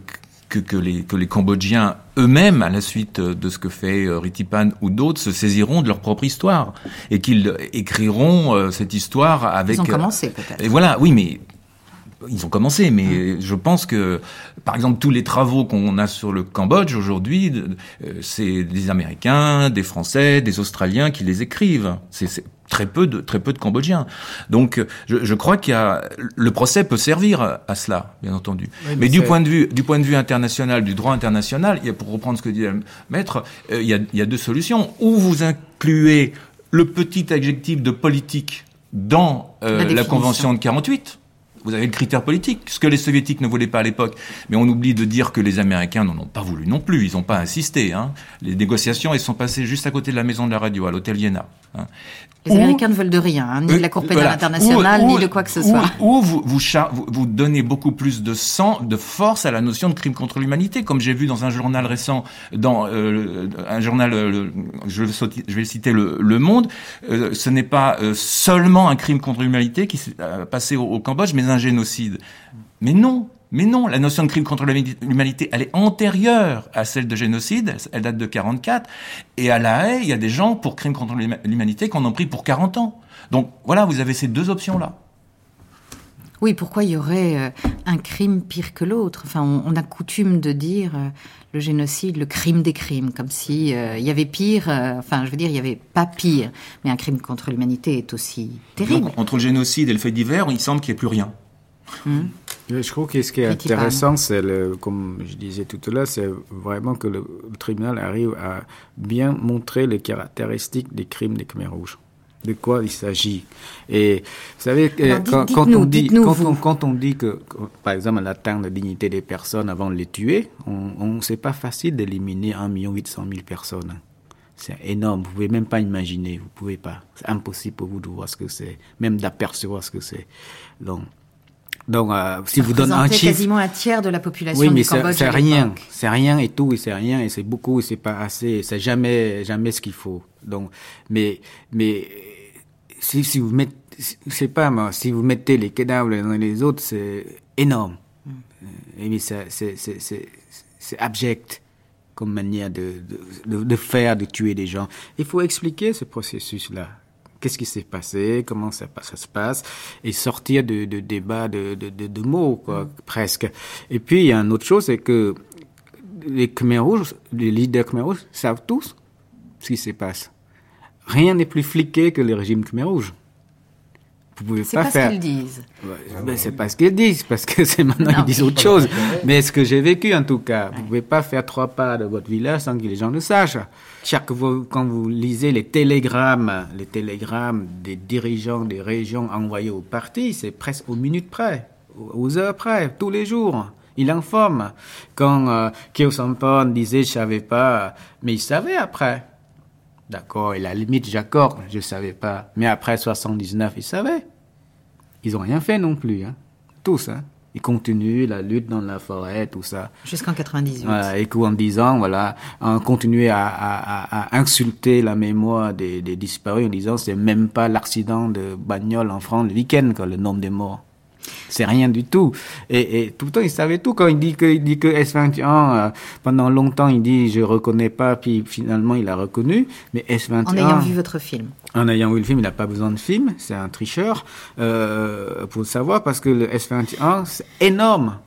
que, que, les, que les Cambodgiens eux-mêmes, à la suite de ce que fait Ritipan ou d'autres, se saisiront de leur propre histoire et qu'ils écriront cette histoire avec. Ils ont commencé peut-être. Et voilà, oui, mais ils ont commencé, mais je pense que, par exemple, tous les travaux qu'on a sur le Cambodge aujourd'hui, c'est des Américains, des Français, des Australiens qui les écrivent. C'est très peu de très peu de Cambodgiens. Donc, je, je crois qu'il y a le procès peut servir à cela, bien entendu. Oui, mais, mais du point de vue du point de vue international, du droit international, il y a, pour reprendre ce que dit le maître, euh, il, y a, il y a deux solutions. Ou vous incluez le petit adjectif de politique dans euh, la, la convention de 48 vous avez le critère politique, ce que les soviétiques ne voulaient pas à l'époque. Mais on oublie de dire que les Américains n'en ont pas voulu non plus. Ils n'ont pas insisté. Hein. Les négociations, elles sont passées juste à côté de la maison de la radio, à l'hôtel Iéna. Hein. Les ou, Américains ne veulent de rien, hein, ni de la Cour pénale voilà, internationale, ou, ni de quoi que ce soit. Ou, vous, vous, vous, donnez beaucoup plus de sang, de force à la notion de crime contre l'humanité, comme j'ai vu dans un journal récent, dans euh, un journal, euh, je, vais, je vais citer le, le Monde, euh, ce n'est pas euh, seulement un crime contre l'humanité qui s'est passé au, au Cambodge, mais un génocide. Mais non, mais non, la notion de crime contre l'humanité, elle est antérieure à celle de génocide, elle date de 44, et à La Haye, il y a des gens pour crime contre l'humanité qu'on en pris pour 40 ans. Donc voilà, vous avez ces deux options-là. Oui, pourquoi il y aurait euh, un crime pire que l'autre? Enfin, on, a coutume de dire euh, le génocide, le crime des crimes, comme si euh, il y avait pire. euh, enfin, je veux dire, il n'y avait pas pire, mais un crime contre l'humanité est aussi terrible. Donc, entre le génocide et le fait divers, il semble qu'il n'y ait plus rien. Hum. Je trouve que ce qui est intéressant, c'est comme je disais tout à l'heure, c'est vraiment que le, le, tribunal arrive à bien montrer les caractéristiques des crimes des Khmer rouges de quoi il s'agit. Et vous savez, quand, dites, quand, nous, on dit, quand, on, quand, on, dit que, par exemple, on atteint la dignité des personnes avant de les tuer, on, on c'est pas facile d'éliminer 1 800 000 personnes. C'est énorme, vous pouvez même pas imaginer, vous pouvez pas. C'est impossible pour vous de voir ce que c'est, même d'apercevoir ce que c'est. Donc, donc, euh, si Ça vous donnez un chiffre, quasiment un tiers de la population oui, mais du Cambodge. C'est rien, c'est rien et tout, et c'est rien et c'est beaucoup, et c'est pas assez, c'est jamais, jamais ce qu'il faut. Donc, mais, mais si, si vous mettez, c'est pas moi, si vous mettez les cadavres les uns et les autres, c'est énorme. Mm. Et mais c'est abject comme manière de, de, de, faire, de tuer des gens. Il faut expliquer ce processus-là qu'est-ce qui s'est passé, comment ça, ça, se passe, et sortir de, de débats de, de, de, de, mots, quoi, presque. Et puis, il y a une autre chose, c'est que les Khmer Rouges, les leaders Khmer Rouges savent tous ce qui se passe. Rien n'est plus fliqué que le régime Khmer Rouge. Vous pouvez pas, pas faire. C'est ce qu'ils disent. Ouais, c'est pas ce qu'ils disent, parce que c'est maintenant non. ils disent autre chose. Mais ce que j'ai vécu en tout cas, vous pouvez pas faire trois pas de votre village sans que les gens le sachent. Chaque vous, quand vous lisez les télégrammes, les télégrammes des dirigeants des régions envoyés au parti, c'est presque aux minutes près, aux heures près, tous les jours. Il informe. Quand euh, Kyo Sampon disait je savais pas, mais il savait après. D'accord, et la limite, j'accorde, je ne savais pas. Mais après 79, ils savaient. Ils n'ont rien fait non plus, hein. tous. Hein. Ils continuent la lutte dans la forêt, tout ça. Jusqu'en 98. Voilà, et qu'en disant, voilà, on continuait à, à, à, insulter la mémoire des, des disparus en disant c'est même pas l'accident de bagnole en France le week-end, le nombre de morts. C'est rien du tout. Et, et, tout le temps, il savait tout. Quand il dit que, il dit que S21, euh, pendant longtemps, il dit je reconnais pas, puis finalement, il a reconnu. Mais S21. En ayant vu votre film. En ayant vu le film, il n'a pas besoin de film. C'est un tricheur. Euh, pour le savoir, parce que le S21, c'est énorme.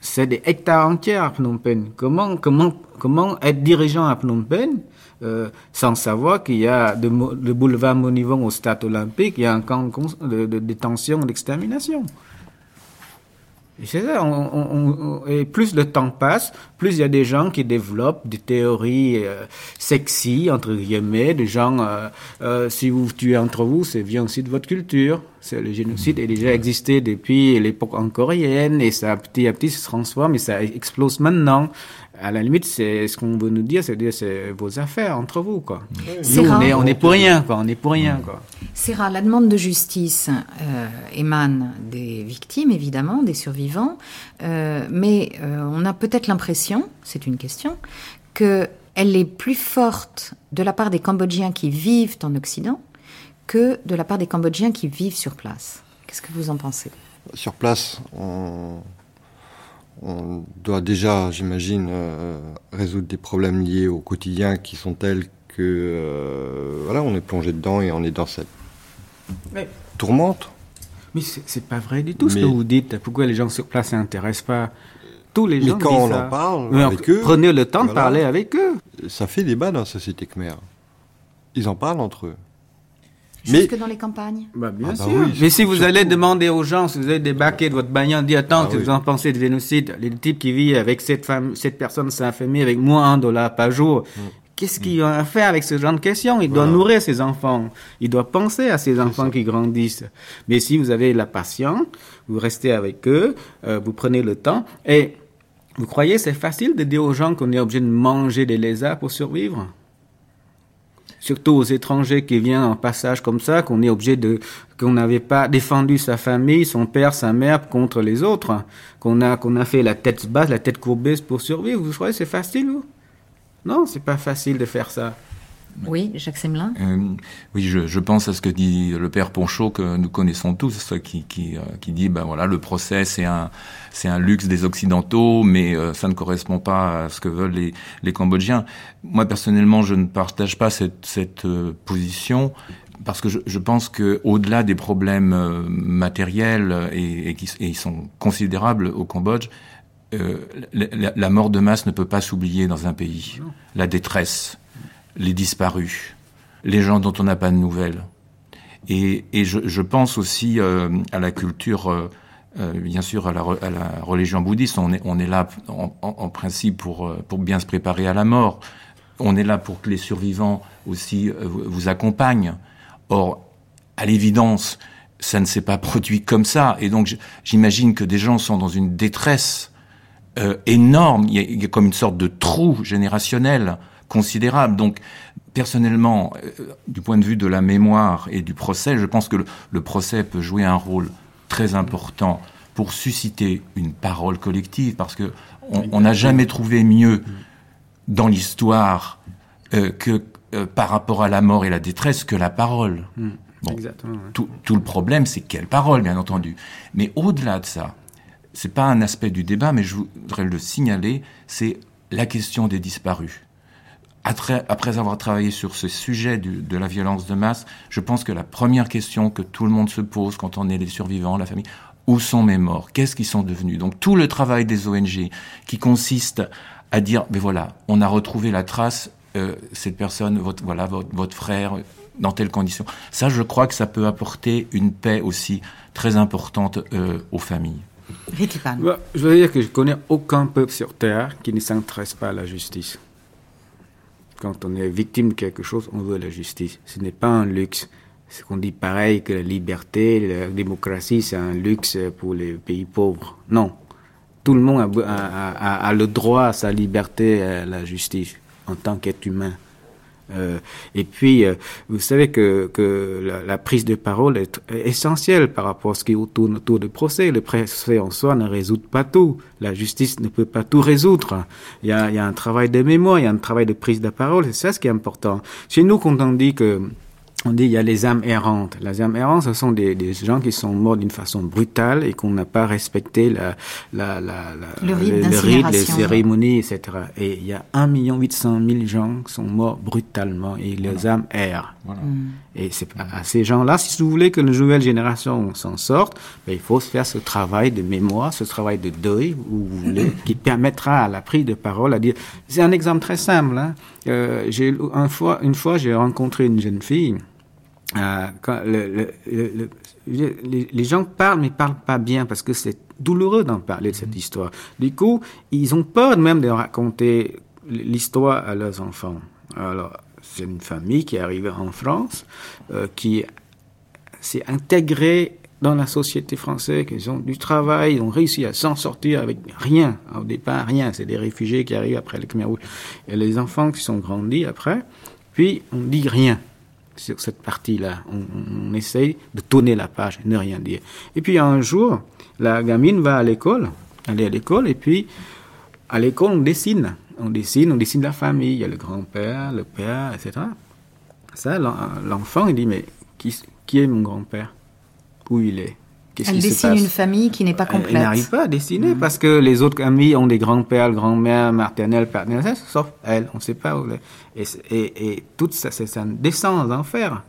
C'est des hectares entiers à Phnom Penh. Comment, comment, comment être dirigeant à Phnom Penh euh, sans savoir qu'il y a de, le boulevard Monivong au stade olympique, il y a un camp de, de détention, d'extermination? C'est ça, et plus le temps passe, plus il y a des gens qui développent des théories euh, sexy, entre guillemets, des gens, euh, euh, si vous tuez entre vous, c'est vient aussi de votre culture. C'est le génocide a déjà existé depuis l'époque coréenne et ça petit à petit se transforme et ça explose maintenant à la limite, c'est ce qu'on veut nous dire, c'est dire c'est vos affaires entre vous, quoi. Nous, on est, on est pour rien, quoi. On est pour rien, quoi. Serra, la demande de justice euh, émane des victimes, évidemment, des survivants, euh, mais euh, on a peut-être l'impression, c'est une question, que elle est plus forte de la part des Cambodgiens qui vivent en Occident que de la part des Cambodgiens qui vivent sur place. Qu'est-ce que vous en pensez? Sur place, on on doit déjà, j'imagine, euh, résoudre des problèmes liés au quotidien qui sont tels que euh, voilà, on est plongé dedans et on est dans cette mais, tourmente. Mais c'est pas vrai du tout ce que vous dites. Pourquoi les gens sur place s'intéressent pas? Tous les gens mais quand on en parle avec eux, prenez le temps de parler avec eux. Ça fait débat dans la société khmer. Ils en parlent entre eux. Jusque mais, dans les campagnes bah, Bien ah, sûr. Bah oui, mais si vous allez demander aux gens, si vous allez débarquer de votre bagnole, dire attends, ah, que oui. vous en pensez de génocide Les types qui vivent avec cette femme, cette personne s'est infirmée avec moins un dollar par jour. Mm. Qu'est-ce qu'il a à faire avec ce genre de questions? Il doit nourrir ses enfants. Il doit penser à ses enfants qui grandissent. Mais si vous avez la patience, vous restez avec eux, euh, vous prenez le temps. Et vous croyez c'est facile de dire aux gens qu'on est obligé de manger des lézards pour survivre? Surtout aux étrangers qui viennent en passage comme ça, qu'on est obligé de, qu'on n'avait pas défendu sa famille, son père, sa mère contre les autres, qu'on a, qu'on a fait la tête basse, la tête courbée pour survivre. Vous croyez c'est facile, vous? Non, c'est pas facile de faire ça. Oui, Jacques Semelin euh, Oui, je, je, pense à ce que dit le père Ponchot, que nous connaissons tous, qui, qui, euh, qui dit, ben voilà, le procès, c'est un, c'est un luxe des Occidentaux, mais euh, ça ne correspond pas à ce que veulent les, les Cambodgiens. Moi, personnellement, je ne partage pas cette, cette position parce que je, je pense que au-delà des problèmes matériels et, et qui et ils sont considérables au Cambodge, la, la, mort de masse ne peut pas s'oublier dans un pays. La détresse, les disparus, les gens dont on n'a pas de nouvelles. Et, je, pense aussi euh, à la culture, euh, euh, bien sûr, à la, religion bouddhiste. On est, là en, principe pour, bien se préparer à la mort. On est là pour que les survivants aussi vous accompagnent. Or, à l'évidence, ça ne s'est pas produit comme ça. Et donc, j'imagine que des gens sont dans une détresse énorme. Il y, a, il y, a, comme une sorte de trou générationnel considérable. Donc, personnellement, euh, du point de vue de la mémoire et du procès, je pense que le, le procès peut jouer un rôle très important pour susciter une parole collective, parce que on n'a jamais trouvé mieux dans l'histoire euh, que euh, par rapport à la mort et la détresse que la parole. Mm. Bon, tout, tout, le problème, c'est quelle parole, bien entendu. Mais au-delà de ça, c'est pas un aspect du débat, mais je voudrais le signaler, c'est la question des disparus après, après avoir travaillé sur ce sujet du, de la violence de masse, je pense que la première question que tout le monde se pose quand on est les survivants, la famille, où sont mes morts? Qu'est-ce qu'ils sont devenus? Donc tout le travail des ONG qui consiste à dire, mais voilà, on a retrouvé la trace, euh, cette personne, votre, voilà, votre, votre frère, dans telles conditions. Ça, je crois que ça peut apporter une paix aussi très importante euh, aux familles. Ritipan. Bah, je veux dire que je connais aucun peuple sur Terre qui ne s'intéresse pas à la justice. Quand on est victime de quelque chose, on veut la justice. Ce n'est pas un luxe. Ce qu'on dit pareil que la liberté, la démocratie, c'est un luxe pour les pays pauvres. Non. Tout le monde a, le droit à sa liberté, à la justice, en tant qu'être humain. Euh, et puis, euh, vous savez que, que la, prise de parole est essentielle par rapport à ce qui tourne autour du procès. Le procès en soi ne résout pas tout. La justice ne peut pas tout résoudre. Il y a, il y a un travail de mémoire, il y a un travail de prise de parole. C'est ça ce qui est important. Chez nous, quand on dit que on dit il y a les âmes errantes. Les âmes errantes, ce sont des, des gens qui sont morts d'une façon brutale et qu'on n'a pas respecté la, la, la, la le, rite, le rite, les cérémonies, etc. Et il y a 1 800 000 gens qui sont morts brutalement et les voilà. âmes errent. Voilà. Mm. Et c'est à ces gens-là, si vous voulez que la nouvelle génération s'en sorte, ben, il faut faire ce travail de mémoire, ce travail de deuil, où vous voulez, qui permettra à la prise de parole à dire. C'est un exemple très simple. Hein. Euh, j'ai un fois, une fois, j'ai rencontré une jeune fille. Euh, quand le, le, le, les, gens parlent, mais parlent pas bien parce que c'est douloureux d'en parler de cette histoire. Du coup, ils ont peur même de raconter l'histoire à leurs enfants. Alors, c'est une famille qui est arrivée en France, euh, qui s'est intégrée dans la société française, qui ont du travail, ils ont réussi à s'en sortir avec rien, au départ rien, c'est des réfugiés qui arrivent après le Khmer Rouge. Et les enfants qui sont grandis après, puis on dit rien sur cette partie-là. On, on, essaye de tourner la page, ne rien dire. Et puis un jour, la gamine va à l'école, aller à l'école, et puis à l'école on dessine on dessine, on dessine la famille, il y a le grand-père, le père, etc. Ça, l'enfant, il dit, mais qui, qui est mon grand-père? Où il est? Qu Elle dessine une famille qui n'est pas complète. Elle, n'arrive pas à dessiner mmh. parce que les autres amis ont des grands-pères, grand-mères, maternelles, paternelles, sauf elle, on ne sait pas où. Et, et, et tout ça, c'est un descend d'enfer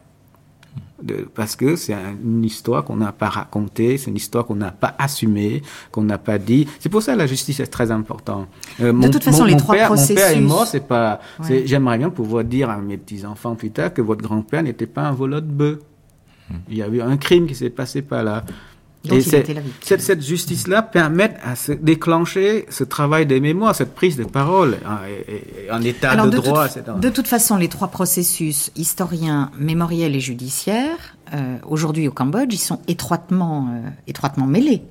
de, parce que c'est une histoire qu'on n'a pas racontée, c'est une histoire qu'on n'a pas assumée, qu'on n'a pas dit. C'est pour ça que la justice est très importante. Euh, mon, de toute façon, mon, les mon trois père, processus. Mon père est mort, c'est pas. Ouais. J'aimerais bien pouvoir dire à mes petits enfants plus tard que votre grand-père n'était pas un voleur de bœuf. Il y a eu un crime qui s'est passé par là. Et cette, cette justice-là permet à se déclencher ce travail de mémoire, cette prise de parole en, en état Alors, de, de droit. Toute, de toute façon, les trois processus, historien, mémoriel et judiciaire, euh, aujourd'hui au Cambodge, ils sont étroitement, euh, étroitement mêlés.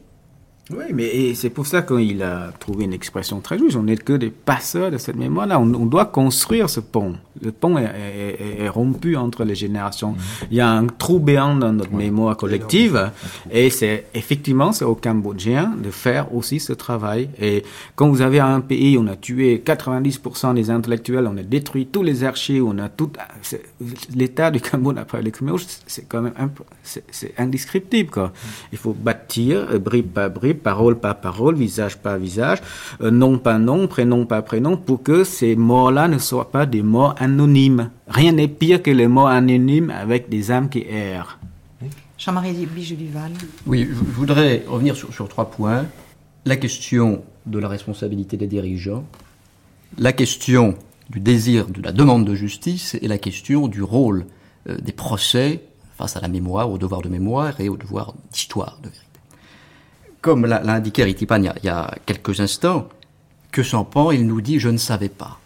Oui, mais c'est pour ça qu'il a trouvé une expression très juste. On n'est que des passeurs de cette mémoire-là. On, on, doit construire ce pont. Le pont est, est, est, rompu entre les générations. Mmh. Il y a un trou béant dans notre ouais. mémoire collective. Et c'est effectivement, c'est aux Cambodgiens de faire aussi ce travail. Et quand vous avez un pays, on a tué 90% des intellectuels, on a détruit tous les archives, on a tout. L'état du Cambodge après les Khmer c'est quand même c'est indescriptible. Quoi. Il faut bâtir, bribe par bribe parole par parole, visage par visage, euh, nom par nom, prénom par prénom, pour que ces morts-là ne soient pas des morts anonymes. Rien n'est pire que les morts anonymes avec des âmes qui errent. Jean-Marie Bijou-Duval. Oui, je voudrais revenir sur, sur trois points. La question de la responsabilité des dirigeants, la question du désir, de la demande de justice et la question du rôle euh, des procès face à la mémoire, au devoir de mémoire et au devoir d'histoire, de vérité comme l'a indiqué Ritipan il, y, a, quelques instants, que prend, il nous dit je ne savais pas.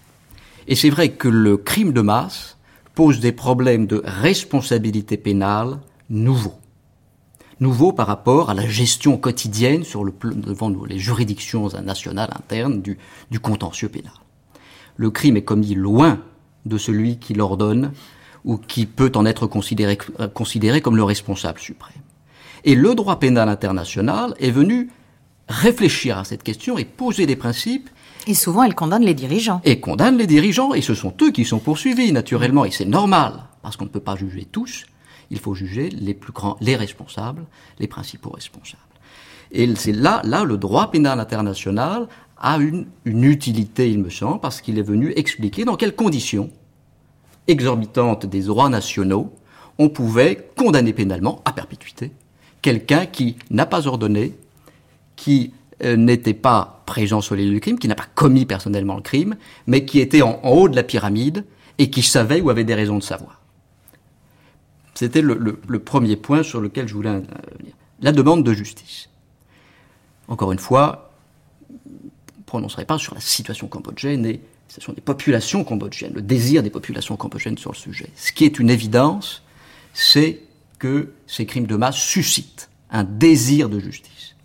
Et c'est vrai que le crime de masse pose des problèmes de responsabilité pénale nouveaux. Nouveaux par rapport à la gestion quotidienne sur le, devant les juridictions nationales internes du, du contentieux pénal. Le crime est commis loin de celui qui l'ordonne ou qui peut en être considéré, considéré comme le responsable suprême. Et le droit pénal international est venu réfléchir à cette question et poser des principes. Et souvent, elle condamne les dirigeants. Et condamne les dirigeants, et ce sont eux qui sont poursuivis, naturellement, et c'est normal, parce qu'on ne peut pas juger tous, il faut juger les plus grands, les responsables, les principaux responsables. Et c'est là, là, le droit pénal international a une, une utilité, il me semble, parce qu'il est venu expliquer dans quelles conditions exorbitantes des droits nationaux on pouvait condamner pénalement à perpétuité quelqu'un qui n'a pas ordonné, qui euh, n'était pas présent sur les lieux du crime, qui n'a pas commis personnellement le crime, mais qui était en, haut de la pyramide et qui savait ou avait des raisons de savoir. C'était le, premier point sur lequel je voulais euh, venir. La demande de justice. Encore une fois, je ne prononcerai pas sur la situation cambodgienne et la situation des populations cambodgiennes, le désir des populations cambodgiennes sur le sujet. Ce qui est une évidence, c'est que ces crimes de masse suscitent un désir de justice.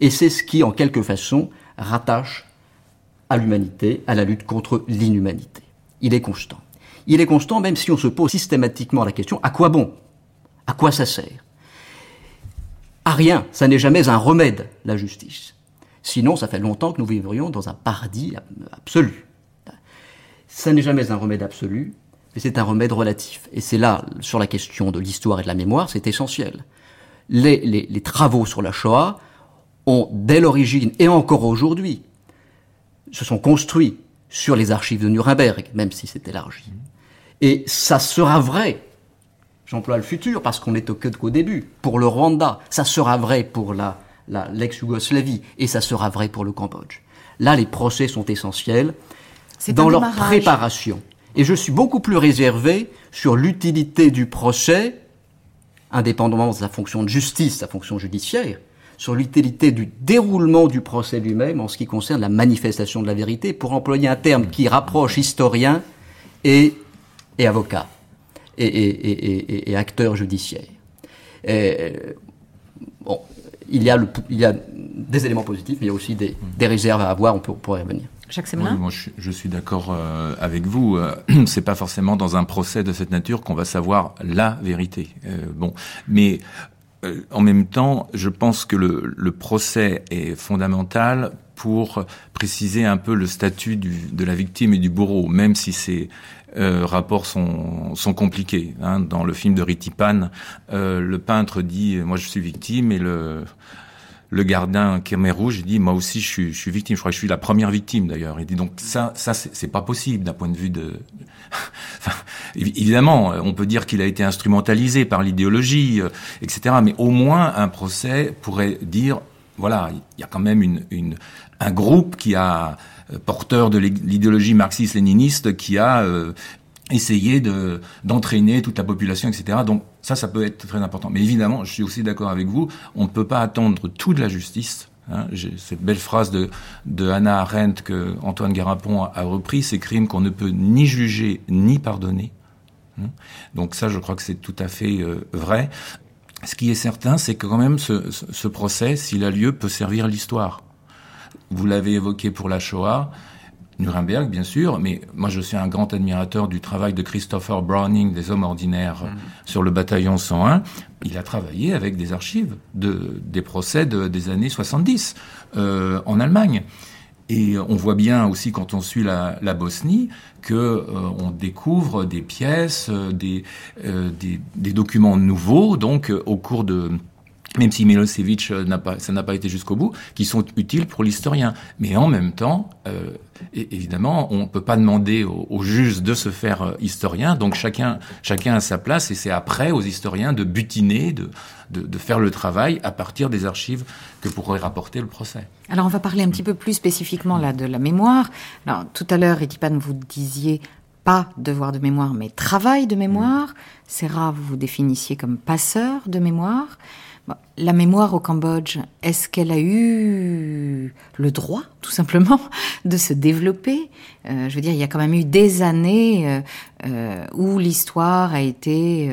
Et c'est ce qui, en quelque façon, rattache à l'humanité, à la lutte contre l'inhumanité. Il est constant. Il est constant même si on se pose systématiquement la question à quoi bon? À quoi ça sert? À rien, ça n'est jamais un remède, la justice. Sinon, ça fait longtemps que nous vivrions dans un paradis absolu. Ça n'est jamais un remède absolu, mais c'est un remède relatif. Et c'est là, sur la question de l'histoire et de la mémoire, c'est essentiel. Les, les, les, travaux sur la Shoah ont, dès l'origine et encore aujourd'hui, se sont construits sur les archives de Nuremberg, même si c'est élargi. Et ça sera vrai, j'emploie le futur parce qu'on est au qu'au début, pour le Rwanda, ça sera vrai pour la, la, l'ex-Yougoslavie, et ça sera vrai pour le Cambodge. Là, les procès sont essentiels dans leur préparation. Et je suis beaucoup plus réservé sur l'utilité du procès, indépendamment de sa fonction de justice, sa fonction judiciaire, sur l'utilité du déroulement du procès lui-même en ce qui concerne la manifestation de la vérité, pour employer un terme qui rapproche historien et, et avocat et, et, et, acteur judiciaire. bon, il y, a le, il y a des éléments positifs, mais il y a aussi des, des réserves à avoir, on, peut, on pourrait y revenir. Jacques oui, moi, je, je, suis d'accord euh, avec vous. Euh, c'est pas forcément dans un procès de cette nature qu'on va savoir la vérité. Euh, bon, mais euh, en même temps, je pense que le, le, procès est fondamental pour préciser un peu le statut du, de la victime et du bourreau, même si ces euh, rapports sont, sont compliqués. Hein. Dans le film de Ritipan, le peintre dit « moi je suis victime » et le le gardien Khmer Rouge, dit moi aussi je suis, victime. Je crois que je suis la première victime d'ailleurs. Il dit donc ça, ça c'est pas possible d'un point de vue de. enfin, évidemment, on peut dire qu'il a été instrumentalisé par l'idéologie, euh, etc. Mais au moins un procès pourrait dire voilà, il y a quand même une, une un groupe qui a euh, porteur de l'idéologie marxiste-léniniste qui a euh, essayé de d'entraîner toute la population, etc. Donc ça, ça peut être très important. Mais évidemment, je suis aussi d'accord avec vous, on ne peut pas attendre tout de la justice. Hein. Cette belle phrase de, de Hannah Arendt que Antoine Garapon a, a repris, ces crimes qu'on ne peut ni juger ni pardonner. Hein. Donc ça, je crois que c'est tout à fait euh, vrai. Ce qui est certain, c'est que quand même ce, ce procès, s'il a lieu, peut servir l'histoire. Vous l'avez évoqué pour la Shoah. Nuremberg, bien sûr, mais moi je suis un grand admirateur du travail de Christopher Browning, des hommes ordinaires, mmh. sur le bataillon 101. Il a travaillé avec des archives de, des procès de, des années 70 euh, en Allemagne. Et on voit bien aussi quand on suit la, la Bosnie que euh, on découvre des pièces, euh, des, euh, des, des, documents nouveaux, donc au cours de même si Milosevic n'a pas, ça n'a pas été jusqu'au bout, qui sont utiles pour l'historien. Mais en même temps, euh, évidemment, on ne peut pas demander aux, aux, juges de se faire euh, historien, donc chacun, chacun a sa place, et c'est après aux historiens de butiner, de, de, de, faire le travail à partir des archives que pourrait rapporter le procès. Alors on va parler un petit peu plus spécifiquement là de la mémoire. Alors tout à l'heure, Etipan, vous disiez pas devoir de mémoire, mais travail de mémoire. Mmh. Serra, vous vous définissiez comme passeur de mémoire. La mémoire au Cambodge, est-ce qu'elle a eu le droit, tout simplement, de se développer? Euh, Je veux dire, il y a quand même eu des années euh, euh, où l'histoire a été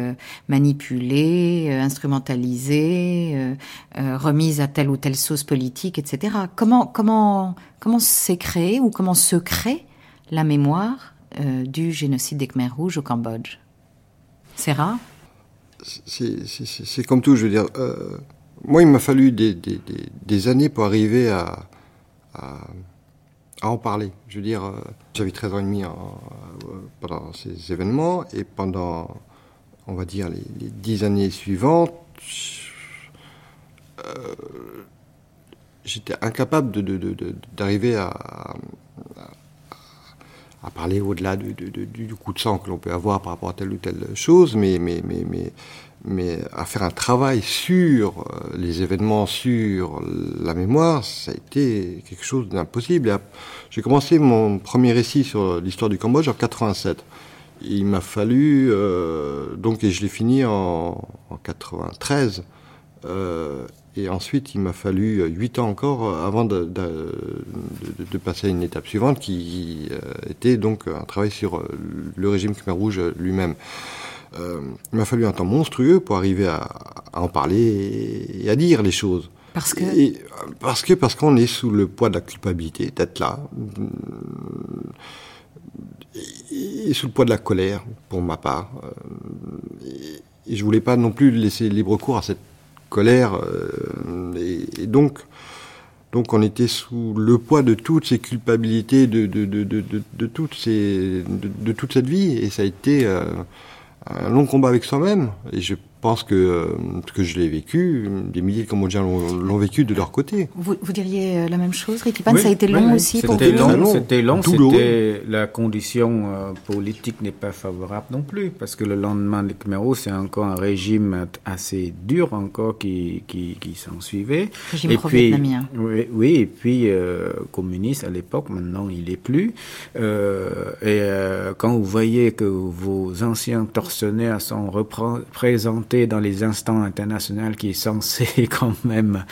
manipulée, instrumentalisée, remise à telle ou telle sauce politique, etc. Comment comment comment s'est créé ou comment se crée la mémoire du génocide des Khmers rouges au Cambodge? C'est rare c'est comme tout, je veux dire. Euh, moi, il m'a fallu des, années pour arriver à, en parler. Je veux dire, euh, j'avais 13 ans et demi euh, pendant ces événements, et pendant, on va dire, les, les 10 années suivantes, j'étais incapable d'arriver à, parler au-delà du, du, coup de sang que l'on peut avoir par rapport à telle ou telle chose, mais, mais, mais, mais, mais à faire un travail sur euh, les événements, sur la mémoire, ça a été quelque chose d'impossible. J'ai commencé mon premier récit sur l'histoire du Cambodge en 87. Il m'a fallu, euh, donc, et je l'ai fini en, en 93. Euh, et ensuite, il m'a fallu euh, huit ans encore avant de, de, de, passer à une étape suivante qui euh, était donc un travail sur euh, le régime Khmer Rouge lui-même. Euh, il m'a fallu un temps monstrueux pour arriver à, à en parler et, à dire les choses. Parce que et, Parce que parce qu'on est sous le poids de la culpabilité d'être là. Et, sous le poids de la colère, pour ma part. Et, et je voulais pas non plus laisser libre cours à cette colère. Euh, et, donc, on était sous le poids de toutes ces culpabilités, de, de, toute cette vie. Et ça a été euh, un long combat avec soi-même. Et je pense que, euh, que je l'ai vécu, des milliers de Cambodgiens l'ont vécu de leur côté. Vous, vous diriez euh, la même chose, Ricky Pan, oui, ça a été long oui, aussi pour vous C'était long, c'était la condition euh, politique n'est pas favorable non plus, parce que le lendemain des Khmer c'est encore un régime assez dur encore qui, qui, qui s'en suivait. Régime et puis, oui, oui, et puis euh, communiste à l'époque, maintenant il est plus. Euh, et euh, quand vous voyez que vos anciens tortionnaires sont représentés dans les instants internationaux qui est censé quand même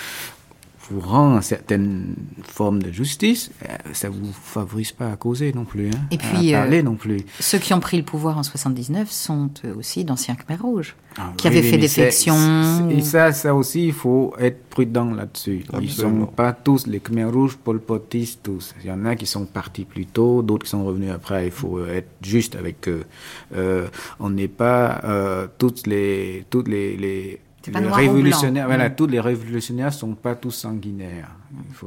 vous rendre certaine forme de justice, euh, ça vous favorise pas à causer non plus, hein, et puis, à parler euh, non plus. Ceux qui ont pris le pouvoir en 79 sont aussi d'anciens Khmer rouges, ah, qui oui, avaient fait défections. Et ça, ça aussi, il faut être prudent là-dessus. Ils sont pas tous les Khmer rouges, polpotistes tous. Il y en a qui sont partis plus tôt, d'autres qui sont revenus après. Il faut être juste avec eux. Euh, on n'est pas euh, toutes les toutes les, les les révolutionnaires, voilà, mmh. tous les révolutionnaires sont pas tous sanguinaires.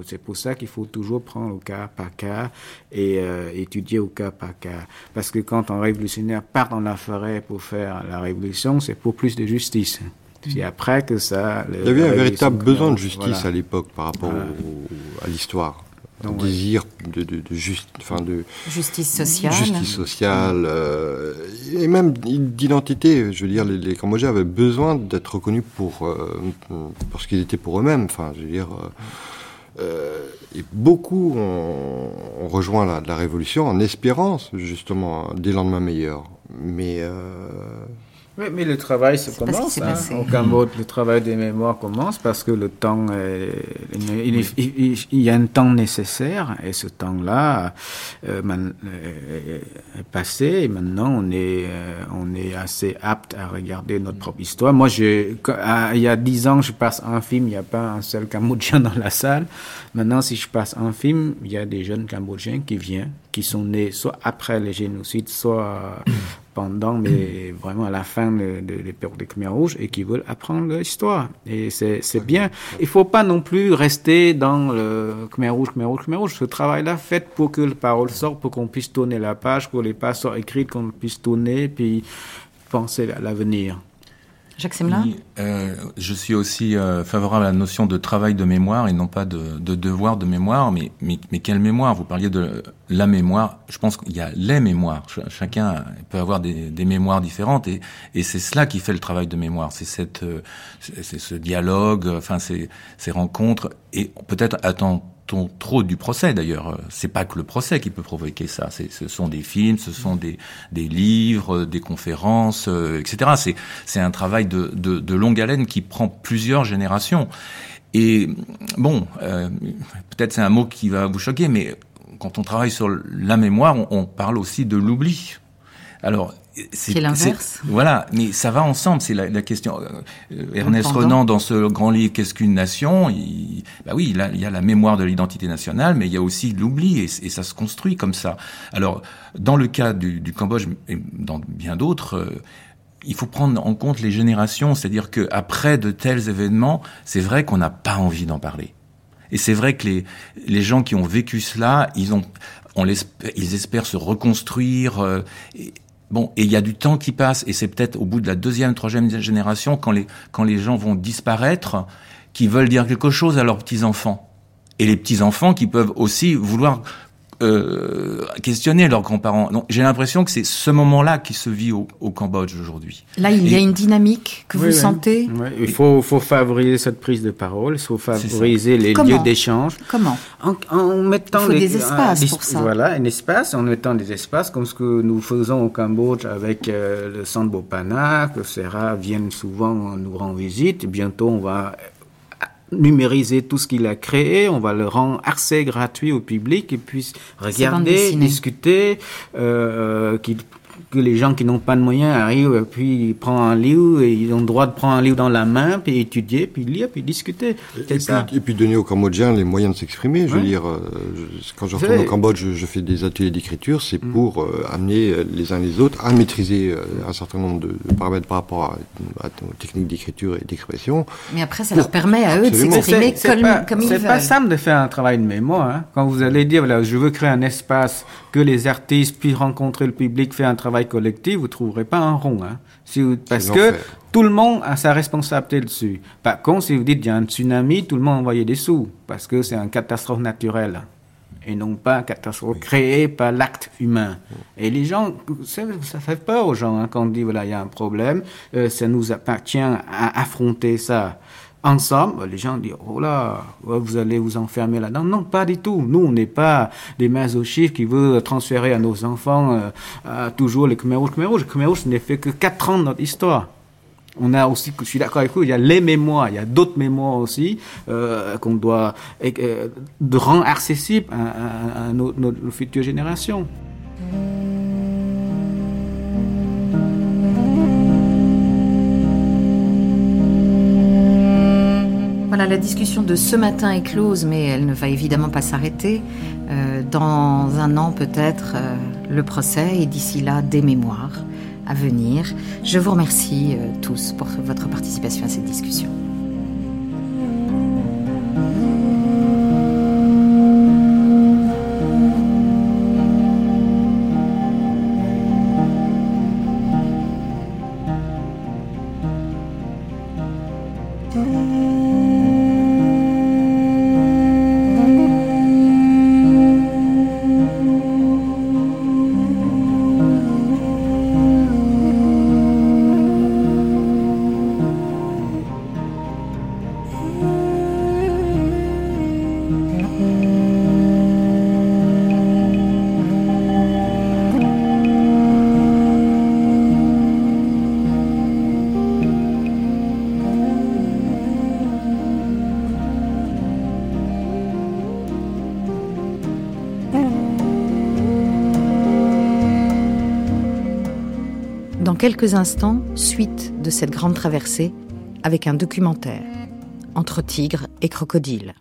C'est pour ça qu'il faut toujours prendre au cas par cas et euh, étudier au cas par cas. Parce que quand un révolutionnaire part dans la forêt pour faire la révolution, c'est pour plus de justice. C'est après que ça. Le, Il y avait un véritable besoin de justice voilà. à l'époque par rapport voilà. au, à l'histoire. Donc, désir de, de, de, juste, enfin de justice sociale, justice sociale euh, et même d'identité. Je veux dire, les, les Cambodgiens avaient besoin d'être reconnus pour euh, pour ce qu'ils étaient pour eux-mêmes. Enfin, je veux dire, euh, et beaucoup ont, ont rejoint la, la, révolution en espérant justement des lendemains meilleurs. Mais euh, oui, mais le travail se commence. Hein. Au Cambodge, le travail des mémoires commence parce que le temps, est, il, il, il, il, y a un temps nécessaire et ce temps-là euh, est passé et maintenant on est, euh, on est assez apte à regarder notre propre histoire. Moi, je, il y a dix ans, je passe un film, il n'y a pas un seul Cambodgien dans la salle. Maintenant, si je passe un film, il y a des jeunes Cambodgiens qui viennent, qui sont nés soit après les génocides, soit pendant, vraiment à la fin de, de l'époque des Khmer Rouges et qui veulent apprendre l'histoire. Et c'est bien. Il faut pas non plus rester dans le Khmer Rouge, Khmer Rouge, Khmer Rouge. Ce travail-là fait pour que la parole sorte, pour qu'on puisse tourner la page, que les pages soient écrites, qu'on puisse tourner, puis penser à l'avenir. Jacques Semlin oui, euh, Je suis aussi euh, favorable à la notion de travail de mémoire et non pas de, de devoir de mémoire. Mais, mais, mais, quelle mémoire? Vous parliez de la mémoire. Je pense qu'il y a les mémoires. Ch chacun peut avoir des, des mémoires différentes et, et c'est cela qui fait le travail de mémoire. C'est cette, euh, c'est ce dialogue, enfin ces, ces rencontres et peut-être attends trop du procès d'ailleurs. C'est pas que le procès qui peut provoquer ça. Ce sont des films, ce sont des, des livres, des conférences, euh, etc. C'est un travail de, de, longue haleine qui prend plusieurs générations. Et bon, euh, peut-être c'est un mot qui va vous choquer, mais quand on travaille sur la mémoire, on, on parle aussi de l'oubli. Alors, c'est l'inverse. Voilà, mais ça va ensemble. C'est la, la, question. Euh, Ernest Renan, dans ce grand livre Qu'est-ce qu'une nation? Il, Bah oui, il, a, il y a la mémoire de l'identité nationale, mais il y a aussi l'oubli, et, et, ça se construit comme ça. Alors, dans le cas du, du Cambodge et dans bien d'autres. Euh, il faut prendre en compte les générations, c'est-à-dire que après de tels événements, c'est vrai qu'on n'a pas envie d'en parler. Et c'est vrai que les, les gens qui ont vécu cela, ils ont, on ils espèrent se reconstruire. Euh, et, Bon, et il y a du temps qui passe, et c'est peut-être au bout de la deuxième, troisième génération, quand les, quand les gens vont disparaître, qui veulent dire quelque chose à leurs petits-enfants. et les petits enfants qui peuvent aussi vouloir euh, questionner leurs grands-parents. Donc j'ai l'impression que c'est ce moment-là qui se vit au, au Cambodge aujourd'hui. Là, il y a une dynamique que vous sentez. Oui. Il faut, faut, favoriser cette prise de parole, il faut favoriser les lieux d'échange. Comment en, en, mettant il faut des espaces pour ça. Voilà, un espace, en mettant des espaces comme ce que nous faisons au Cambodge avec euh, le centre Bopana, que Serra viennent souvent nous rendre visite. Bientôt, on va numériser tout ce qu'il a créé, on va le rendre assez gratuit au public et puis regarder, discuter, euh, qu'il que les gens qui n'ont pas de moyens arrivent, et puis ils prennent un livre, et ils ont le droit de prendre un livre dans la main, puis étudier, puis lire, puis discuter. Et, puis, et puis, donner aux Cambodgiens les moyens de s'exprimer. Je veux dire, euh, je, quand je retourne au Cambodge, je, je fais des ateliers d'écriture, c'est mm. pour euh, amener euh, les uns les autres à maîtriser euh, un certain nombre de, de, paramètres par rapport à, à aux techniques d'écriture et d'expression. Mais après, ça pour... leur permet à eux de s'exprimer comme, pas, comme ils veulent. C'est pas simple de faire un travail de mémoire. Hein. Quand vous allez dire, voilà, je veux créer un espace que les artistes puissent rencontrer le public, faire un travail collectif, vous trouverez pas un rond. Hein. Si vous, parce que tout le monde a sa responsabilité dessus. Par contre, si vous dites il y a un tsunami, tout le monde envoie des sous, parce que c'est une catastrophe naturelle et non pas une catastrophe oui. créée par l'acte humain. Et les gens, ça, ça, fait peur aux gens hein, quand on dit voilà il y a un problème, euh, ça nous appartient à affronter ça ensemble, les gens disent oh là, vous allez vous enfermer là-dedans. Non, pas du tout. Nous, on n'est pas des masochistes qui veulent transférer à nos enfants euh, toujours les Khmer Rouges. Khmer Rouges, Khmer Rouges n'est fait que 4 ans de notre histoire. On a aussi, je suis d'accord avec vous, il y a les mémoires, il y a d'autres mémoires aussi euh, qu'on doit euh, rendre accessibles à, nos futures générations. La discussion de ce matin est close, mais elle ne va évidemment pas s'arrêter. Euh, dans un an peut-être, euh, le procès et d'ici là, des mémoires à venir. Je vous remercie euh, tous pour votre participation à cette discussion. Quelques instants, suite de cette grande traversée avec un documentaire entre tigres et crocodiles.